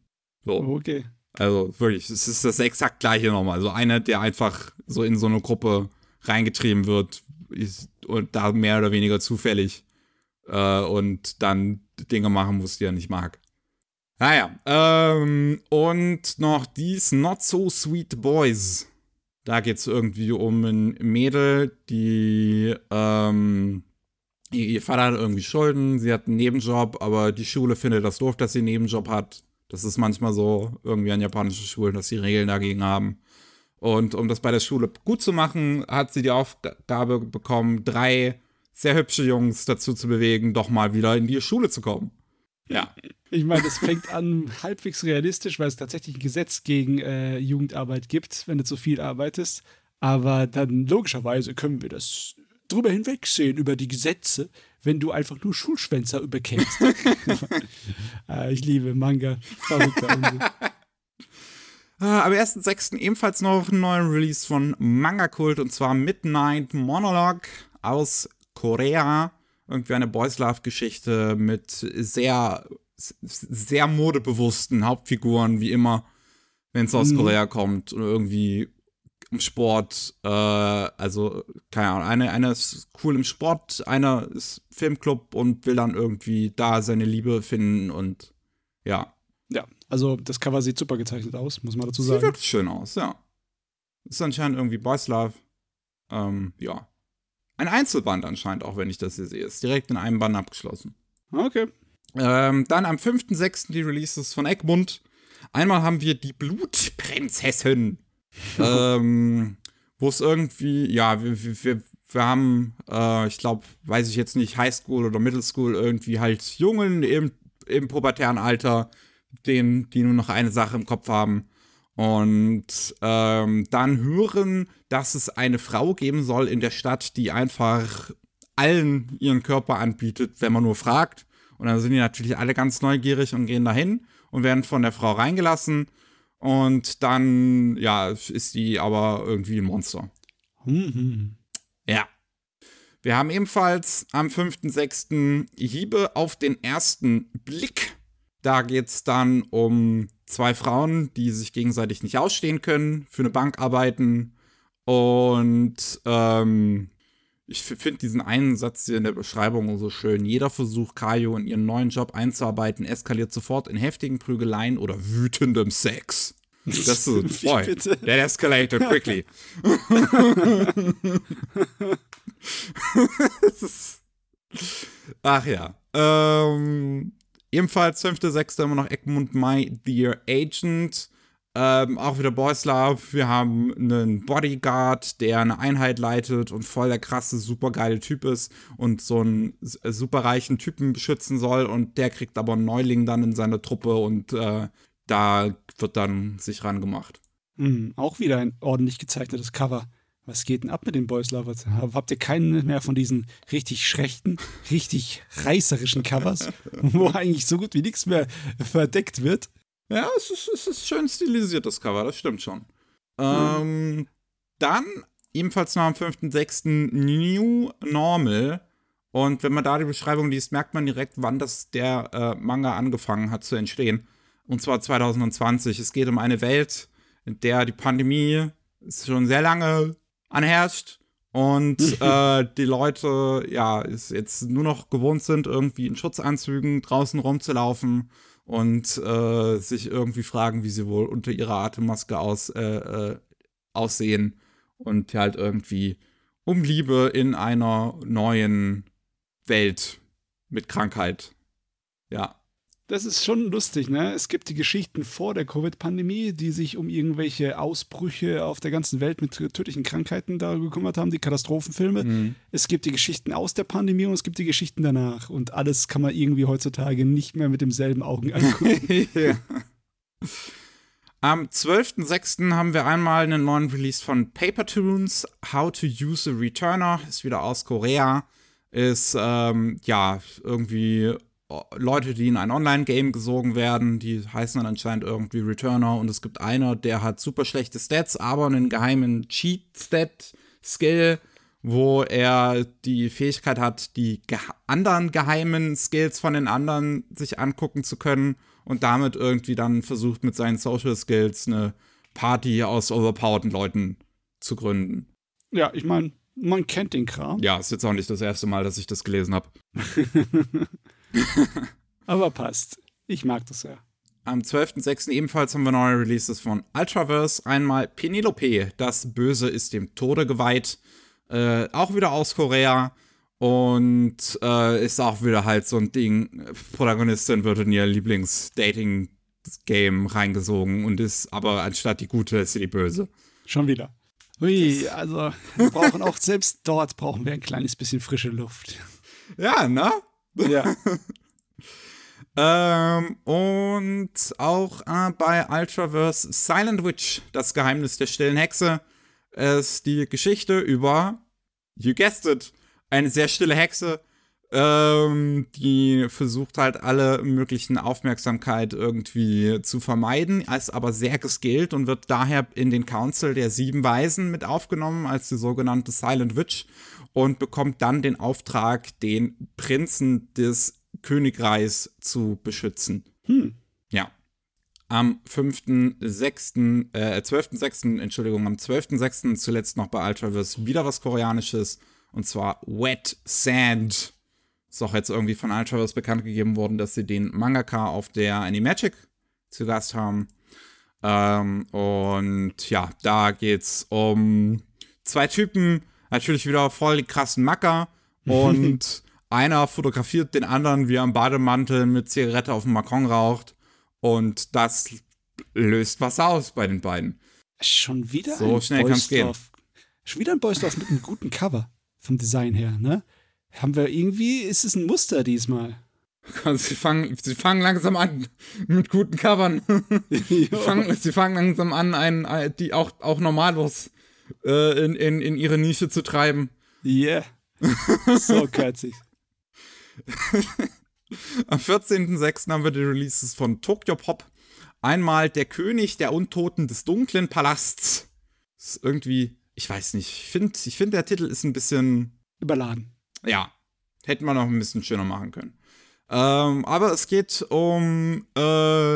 So. Okay. Also wirklich, es ist das exakt gleiche nochmal. So einer, der einfach so in so eine Gruppe reingetrieben wird ist, und da mehr oder weniger zufällig äh, und dann Dinge machen muss, die er nicht mag. Naja, ähm, und noch dies Not So Sweet Boys. Da geht es irgendwie um ein Mädel, die ähm, ihr Vater hat irgendwie Schulden, sie hat einen Nebenjob, aber die Schule findet das doof, dass sie einen Nebenjob hat. Das ist manchmal so irgendwie an japanischen Schulen, dass sie Regeln dagegen haben. Und um das bei der Schule gut zu machen, hat sie die Aufgabe bekommen, drei sehr hübsche Jungs dazu zu bewegen, doch mal wieder in die Schule zu kommen. Ja. Ich meine, das fängt an halbwegs realistisch, weil es tatsächlich ein Gesetz gegen äh, Jugendarbeit gibt, wenn du zu viel arbeitest. Aber dann logischerweise können wir das drüber hinwegsehen über die Gesetze, wenn du einfach nur Schulschwänzer überkennst. ah, [LAUGHS] ich liebe Manga. Ah, am 1.6. ebenfalls noch ein neuer Release von Manga Kult und zwar Midnight Monologue aus Korea. Irgendwie eine Boys Love Geschichte mit sehr, sehr modebewussten Hauptfiguren, wie immer, wenn es aus mhm. Korea kommt und irgendwie im Sport, äh, also, keine Ahnung, eine, einer ist cool im Sport, einer ist Filmclub und will dann irgendwie da seine Liebe finden und ja. Ja, also das Cover sieht super gezeichnet aus, muss man dazu sagen. Sieht wirklich schön aus, ja. Ist anscheinend irgendwie Boys Love. Ähm, ja. Ein Einzelband anscheinend, auch wenn ich das hier sehe. Ist direkt in einem Band abgeschlossen. Okay. Ähm, dann am 5.6. die Releases von Egmont. Einmal haben wir die Blutprinzessin [LAUGHS] ähm, wo es irgendwie, ja, wir, wir, wir haben, äh, ich glaube, weiß ich jetzt nicht, Highschool oder Middle School, irgendwie halt Jungen im, im pubertären Alter, denen, die nur noch eine Sache im Kopf haben. Und ähm, dann hören, dass es eine Frau geben soll in der Stadt, die einfach allen ihren Körper anbietet, wenn man nur fragt. Und dann sind die natürlich alle ganz neugierig und gehen dahin und werden von der Frau reingelassen. Und dann, ja, ist die aber irgendwie ein Monster. Mhm. Ja. Wir haben ebenfalls am 5.6. Hiebe auf den ersten Blick. Da geht es dann um zwei Frauen, die sich gegenseitig nicht ausstehen können, für eine Bank arbeiten. Und ähm, ich finde diesen einen Satz hier in der Beschreibung so schön. Jeder Versuch, Kayo in ihren neuen Job einzuarbeiten, eskaliert sofort in heftigen Prügeleien oder wütendem Sex. Das ist so, [LAUGHS] boy, that escalated quickly. [LAUGHS] [LAUGHS] Ach ja. Ähm, ebenfalls 5.6. immer noch Egmont My Dear Agent. Ähm, auch wieder Boys Love. Wir haben einen Bodyguard, der eine Einheit leitet und voll der krasse, super geile Typ ist und so einen super reichen Typen beschützen soll. Und der kriegt aber einen Neuling dann in seine Truppe und äh, da wird dann sich rangemacht. Mhm, auch wieder ein ordentlich gezeichnetes Cover. Was geht denn ab mit den Boys Lovers? Habt ihr keinen mehr von diesen richtig schlechten, richtig reißerischen Covers, [LAUGHS] wo eigentlich so gut wie nichts mehr verdeckt wird? Ja, es ist, es ist schön stilisiert, das Cover, das stimmt schon. Ähm, dann ebenfalls noch am 5.6. New Normal. Und wenn man da die Beschreibung liest, merkt man direkt, wann das der äh, Manga angefangen hat zu entstehen. Und zwar 2020. Es geht um eine Welt, in der die Pandemie schon sehr lange anherrscht und [LAUGHS] äh, die Leute ja jetzt nur noch gewohnt sind, irgendwie in Schutzanzügen draußen rumzulaufen und äh, sich irgendwie fragen, wie sie wohl unter ihrer Atemmaske aus, äh, äh, aussehen und halt irgendwie um Liebe in einer neuen Welt mit Krankheit. Ja. Das ist schon lustig, ne? Es gibt die Geschichten vor der Covid-Pandemie, die sich um irgendwelche Ausbrüche auf der ganzen Welt mit tödlichen Krankheiten da gekümmert haben, die Katastrophenfilme. Mhm. Es gibt die Geschichten aus der Pandemie und es gibt die Geschichten danach. Und alles kann man irgendwie heutzutage nicht mehr mit demselben Augen angucken. [LAUGHS] ja. Am 12.06. haben wir einmal einen neuen Release von Paper Tunes, How to Use a Returner, ist wieder aus Korea. Ist ähm, ja irgendwie Leute, die in ein Online-Game gesogen werden, die heißen dann anscheinend irgendwie Returner und es gibt einer, der hat super schlechte Stats, aber einen geheimen Cheat-Stat-Skill, wo er die Fähigkeit hat, die ge anderen geheimen Skills von den anderen sich angucken zu können und damit irgendwie dann versucht mit seinen Social Skills eine Party aus overpowerten Leuten zu gründen. Ja, ich meine, man kennt den Kram. Ja, ist jetzt auch nicht das erste Mal, dass ich das gelesen habe. [LAUGHS] [LAUGHS] Aber passt. Ich mag das ja. Am 12.06. ebenfalls haben wir neue Releases von Ultraverse. Einmal Penelope, das Böse ist dem Tode geweiht. Äh, auch wieder aus Korea. Und äh, ist auch wieder halt so ein Ding. Protagonistin wird in ihr Lieblings-Dating-Game reingesogen und ist aber anstatt die Gute ist sie die Böse. Schon wieder. Ui, also wir brauchen auch selbst dort brauchen wir ein kleines bisschen frische Luft. [LAUGHS] Ja, ne? Ja. [LAUGHS] ähm, und auch äh, bei Ultraverse Silent Witch, das Geheimnis der stillen Hexe, ist die Geschichte über, you guessed it, eine sehr stille Hexe, ähm, die versucht halt alle möglichen Aufmerksamkeit irgendwie zu vermeiden, ist aber sehr geskillt und wird daher in den Council der sieben Weisen mit aufgenommen als die sogenannte Silent Witch und bekommt dann den Auftrag, den Prinzen des Königreichs zu beschützen. Hm. Ja. Am 5.6., äh, 12.6., Entschuldigung, am 12.6. zuletzt noch bei Ultraverse wieder was Koreanisches und zwar Wet Sand ist auch jetzt irgendwie von Ultraverse bekannt gegeben worden, dass sie den Mangaka auf der Animagic zu Gast haben. Ähm, und ja, da geht's um zwei Typen, natürlich wieder voll die krassen Macker. Und [LAUGHS] einer fotografiert den anderen, wie er im Bademantel mit Zigarette auf dem Balkon raucht. Und das löst was aus bei den beiden. Schon wieder so ein schnell kann's gehen. Schon wieder ein Boysdorf mit einem guten Cover vom Design her, ne? Haben wir irgendwie, ist es ein Muster diesmal? [LAUGHS] Sie fangen, sie fangen langsam an mit guten Covern. [LAUGHS] sie, fangen, sie fangen langsam an, einen, die auch, auch normallos äh, in, in, in ihre Nische zu treiben. Yeah. [LAUGHS] So katzig. Am 14.06. haben wir die Releases von Tokyo Pop. Einmal Der König der Untoten des dunklen Palasts. Das ist irgendwie, ich weiß nicht, ich finde, ich find, der Titel ist ein bisschen überladen ja, hätten wir noch ein bisschen schöner machen können. Ähm, aber es geht um äh,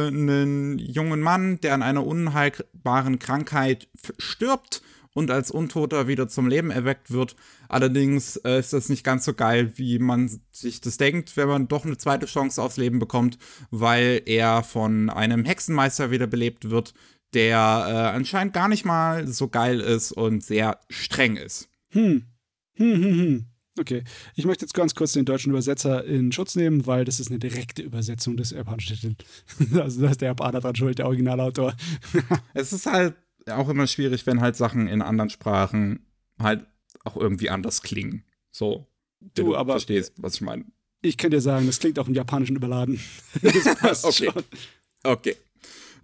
einen jungen Mann, der an einer unheilbaren Krankheit stirbt und als Untoter wieder zum Leben erweckt wird. Allerdings äh, ist das nicht ganz so geil, wie man sich das denkt, wenn man doch eine zweite Chance aufs Leben bekommt, weil er von einem Hexenmeister wiederbelebt wird, der äh, anscheinend gar nicht mal so geil ist und sehr streng ist. Hm. Hm, hm, hm. Okay, ich möchte jetzt ganz kurz den deutschen Übersetzer in Schutz nehmen, weil das ist eine direkte Übersetzung des japanischen Titels. [LAUGHS] Also da ist der Japaner dran schuld, der Originalautor. [LAUGHS] es ist halt auch immer schwierig, wenn halt Sachen in anderen Sprachen halt auch irgendwie anders klingen. So. Du, du aber verstehst, was ich meine. Ich kann dir sagen, das klingt auch im Japanischen überladen. [LAUGHS] das passt okay. schon. Okay.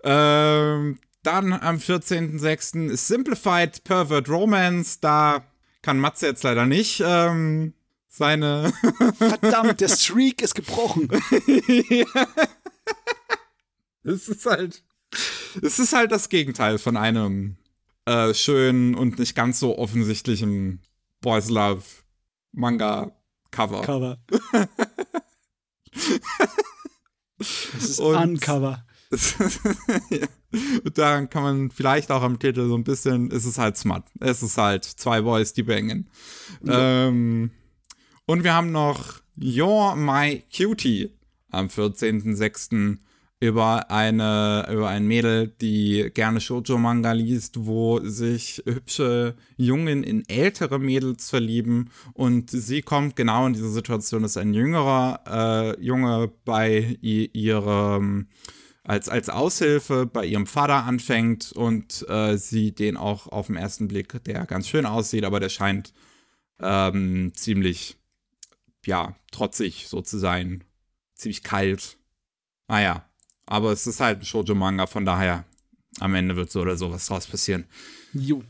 Ähm, dann am 14.06. Simplified Pervert Romance. Da kann Matze jetzt leider nicht. Ähm, seine. [LAUGHS] Verdammt, der Streak ist gebrochen. [LAUGHS] Es ist halt. Es ist halt das Gegenteil von einem äh, schönen und nicht ganz so offensichtlichen Boys Love Manga Cover. Cover. [LAUGHS] Es ist und, Uncover. [LAUGHS] ja. Daran kann man vielleicht auch am Titel so ein bisschen, es ist halt smart. Es ist halt zwei Boys, die bangen. Ja. Ähm, und wir haben noch You're My Cutie am 14.06. über eine, über ein Mädel, die gerne Shoujo-Manga liest, wo sich hübsche Jungen in ältere Mädels verlieben und sie kommt genau in diese Situation, dass ein jüngerer äh, Junge bei ihrem als, als Aushilfe bei ihrem Vater anfängt und äh, sie den auch auf den ersten Blick, der ganz schön aussieht, aber der scheint ähm, ziemlich, ja, trotzig so zu sein. Ziemlich kalt. Naja, aber es ist halt ein Shoujo-Manga, von daher am Ende wird so oder so was draus passieren. Jo.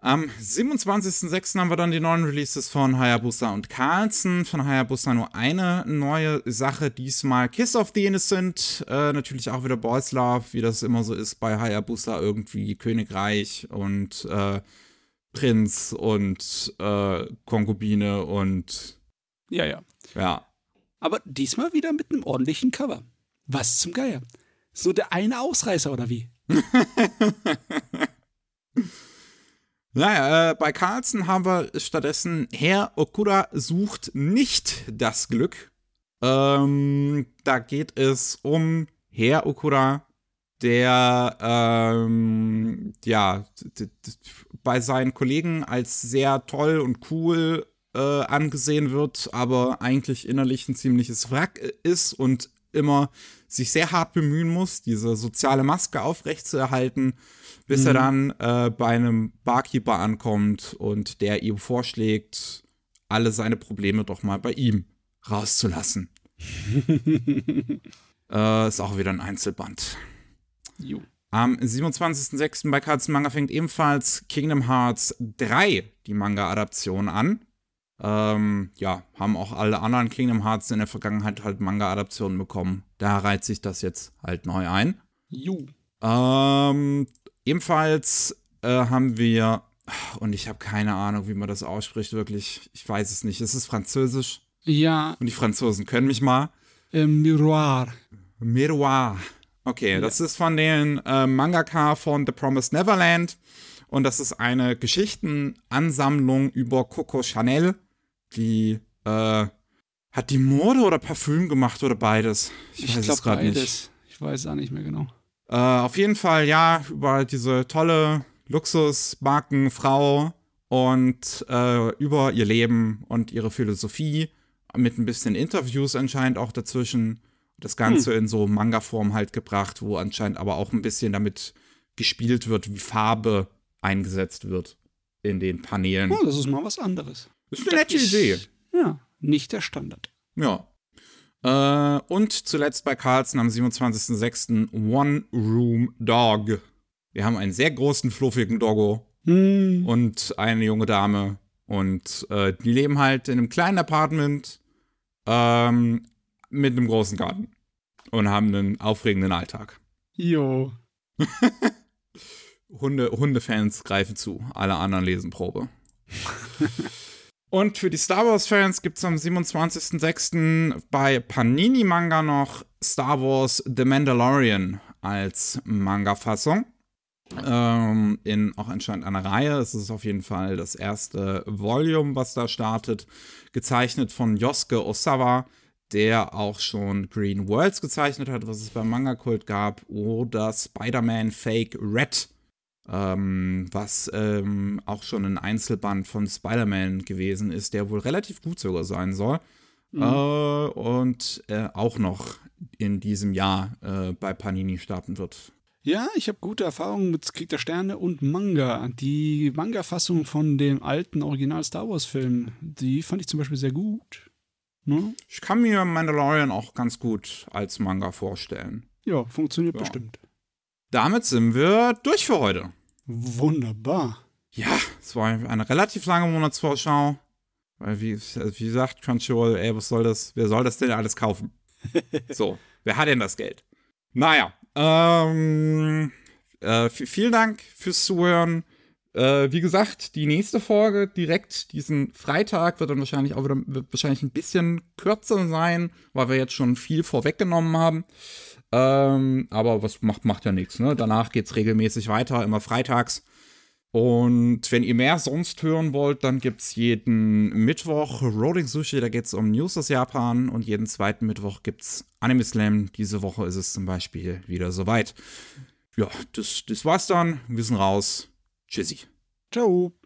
Am 27.06. haben wir dann die neuen Releases von Hayabusa und Carlson. Von Hayabusa nur eine neue Sache, diesmal Kiss of the Innocent. Äh, natürlich auch wieder Boys Love, wie das immer so ist bei Hayabusa, irgendwie Königreich und äh, Prinz und äh, Konkubine und. Ja, ja. Ja. Aber diesmal wieder mit einem ordentlichen Cover. Was zum Geier? So der eine Ausreißer oder wie? [LAUGHS] Naja, äh, bei Carlson haben wir stattdessen Herr Okura sucht nicht das Glück. Ähm, da geht es um Herr Okura, der ähm, ja bei seinen Kollegen als sehr toll und cool äh, angesehen wird, aber eigentlich innerlich ein ziemliches Wrack ist und immer sich sehr hart bemühen muss, diese soziale Maske aufrechtzuerhalten, bis mhm. er dann äh, bei einem Barkeeper ankommt und der ihm vorschlägt, alle seine Probleme doch mal bei ihm rauszulassen. [LAUGHS] äh, ist auch wieder ein Einzelband. Jo. Am 27.06. bei Carlsen Manga fängt ebenfalls Kingdom Hearts 3 die Manga-Adaption an. Ähm, ja, haben auch alle anderen Kingdom Hearts in der Vergangenheit halt Manga-Adaptionen bekommen. Da reiht sich das jetzt halt neu ein. Ju. Ähm, ebenfalls äh, haben wir, und ich habe keine Ahnung, wie man das ausspricht, wirklich. Ich weiß es nicht. Es ist Französisch. Ja. Und die Franzosen können mich mal. Äh, Miroir. Miroir. Okay, ja. das ist von den äh, Mangaka von The Promised Neverland. Und das ist eine Geschichtenansammlung über Coco Chanel. Die äh, hat die Mode oder Parfüm gemacht oder beides? Ich, ich weiß es gerade nicht. Ich weiß es auch nicht mehr genau. Äh, auf jeden Fall, ja, über diese tolle Luxusmarkenfrau und äh, über ihr Leben und ihre Philosophie mit ein bisschen Interviews anscheinend auch dazwischen das Ganze hm. in so Manga-Form halt gebracht, wo anscheinend aber auch ein bisschen damit gespielt wird, wie Farbe eingesetzt wird in den Paneelen. Oh, das ist mal was anderes. Das ist eine nette Idee. Ja, nicht der Standard. Ja. Äh, und zuletzt bei Carlson am 27.06. One Room Dog. Wir haben einen sehr großen, fluffigen Doggo hm. und eine junge Dame. Und äh, die leben halt in einem kleinen Apartment. Ähm, mit einem großen Garten und haben einen aufregenden Alltag. Jo. [LAUGHS] Hunde, Hundefans greifen zu, alle anderen lesen Probe. [LAUGHS] und für die Star Wars-Fans gibt es am 27.06. bei Panini Manga noch Star Wars The Mandalorian als Manga-Fassung. Ähm, in auch anscheinend einer Reihe. Es ist auf jeden Fall das erste Volume, was da startet. Gezeichnet von Yosuke Osawa der auch schon Green Worlds gezeichnet hat, was es beim Manga-Kult gab, oder Spider-Man Fake Red, ähm, was ähm, auch schon ein Einzelband von Spider-Man gewesen ist, der wohl relativ gut sogar sein soll. Mhm. Äh, und äh, auch noch in diesem Jahr äh, bei Panini starten wird. Ja, ich habe gute Erfahrungen mit Krieg der Sterne und Manga. Die Manga-Fassung von dem alten Original Star Wars-Film, die fand ich zum Beispiel sehr gut. Ne? Ich kann mir Mandalorian auch ganz gut als Manga vorstellen. Ja, funktioniert ja. bestimmt. Damit sind wir durch für heute. Wunderbar. Ja, es war eine relativ lange Monatsvorschau. Weil, wie, wie gesagt, Crunchyroll, ey, was soll das? Wer soll das denn alles kaufen? [LAUGHS] so, wer hat denn das Geld? Naja, ähm, äh, vielen Dank fürs Zuhören. Äh, wie gesagt, die nächste Folge direkt diesen Freitag wird dann wahrscheinlich auch wieder wird wahrscheinlich ein bisschen kürzer sein, weil wir jetzt schon viel vorweggenommen haben. Ähm, aber was macht, macht ja nichts, ne? Danach geht's regelmäßig weiter, immer freitags. Und wenn ihr mehr sonst hören wollt, dann gibt's jeden Mittwoch Rolling Sushi, da geht's um News aus Japan. Und jeden zweiten Mittwoch gibt's Anime Slam. Diese Woche ist es zum Beispiel wieder soweit. Ja, das, das war's dann. Wir sind raus. Tschüssi. Ciao.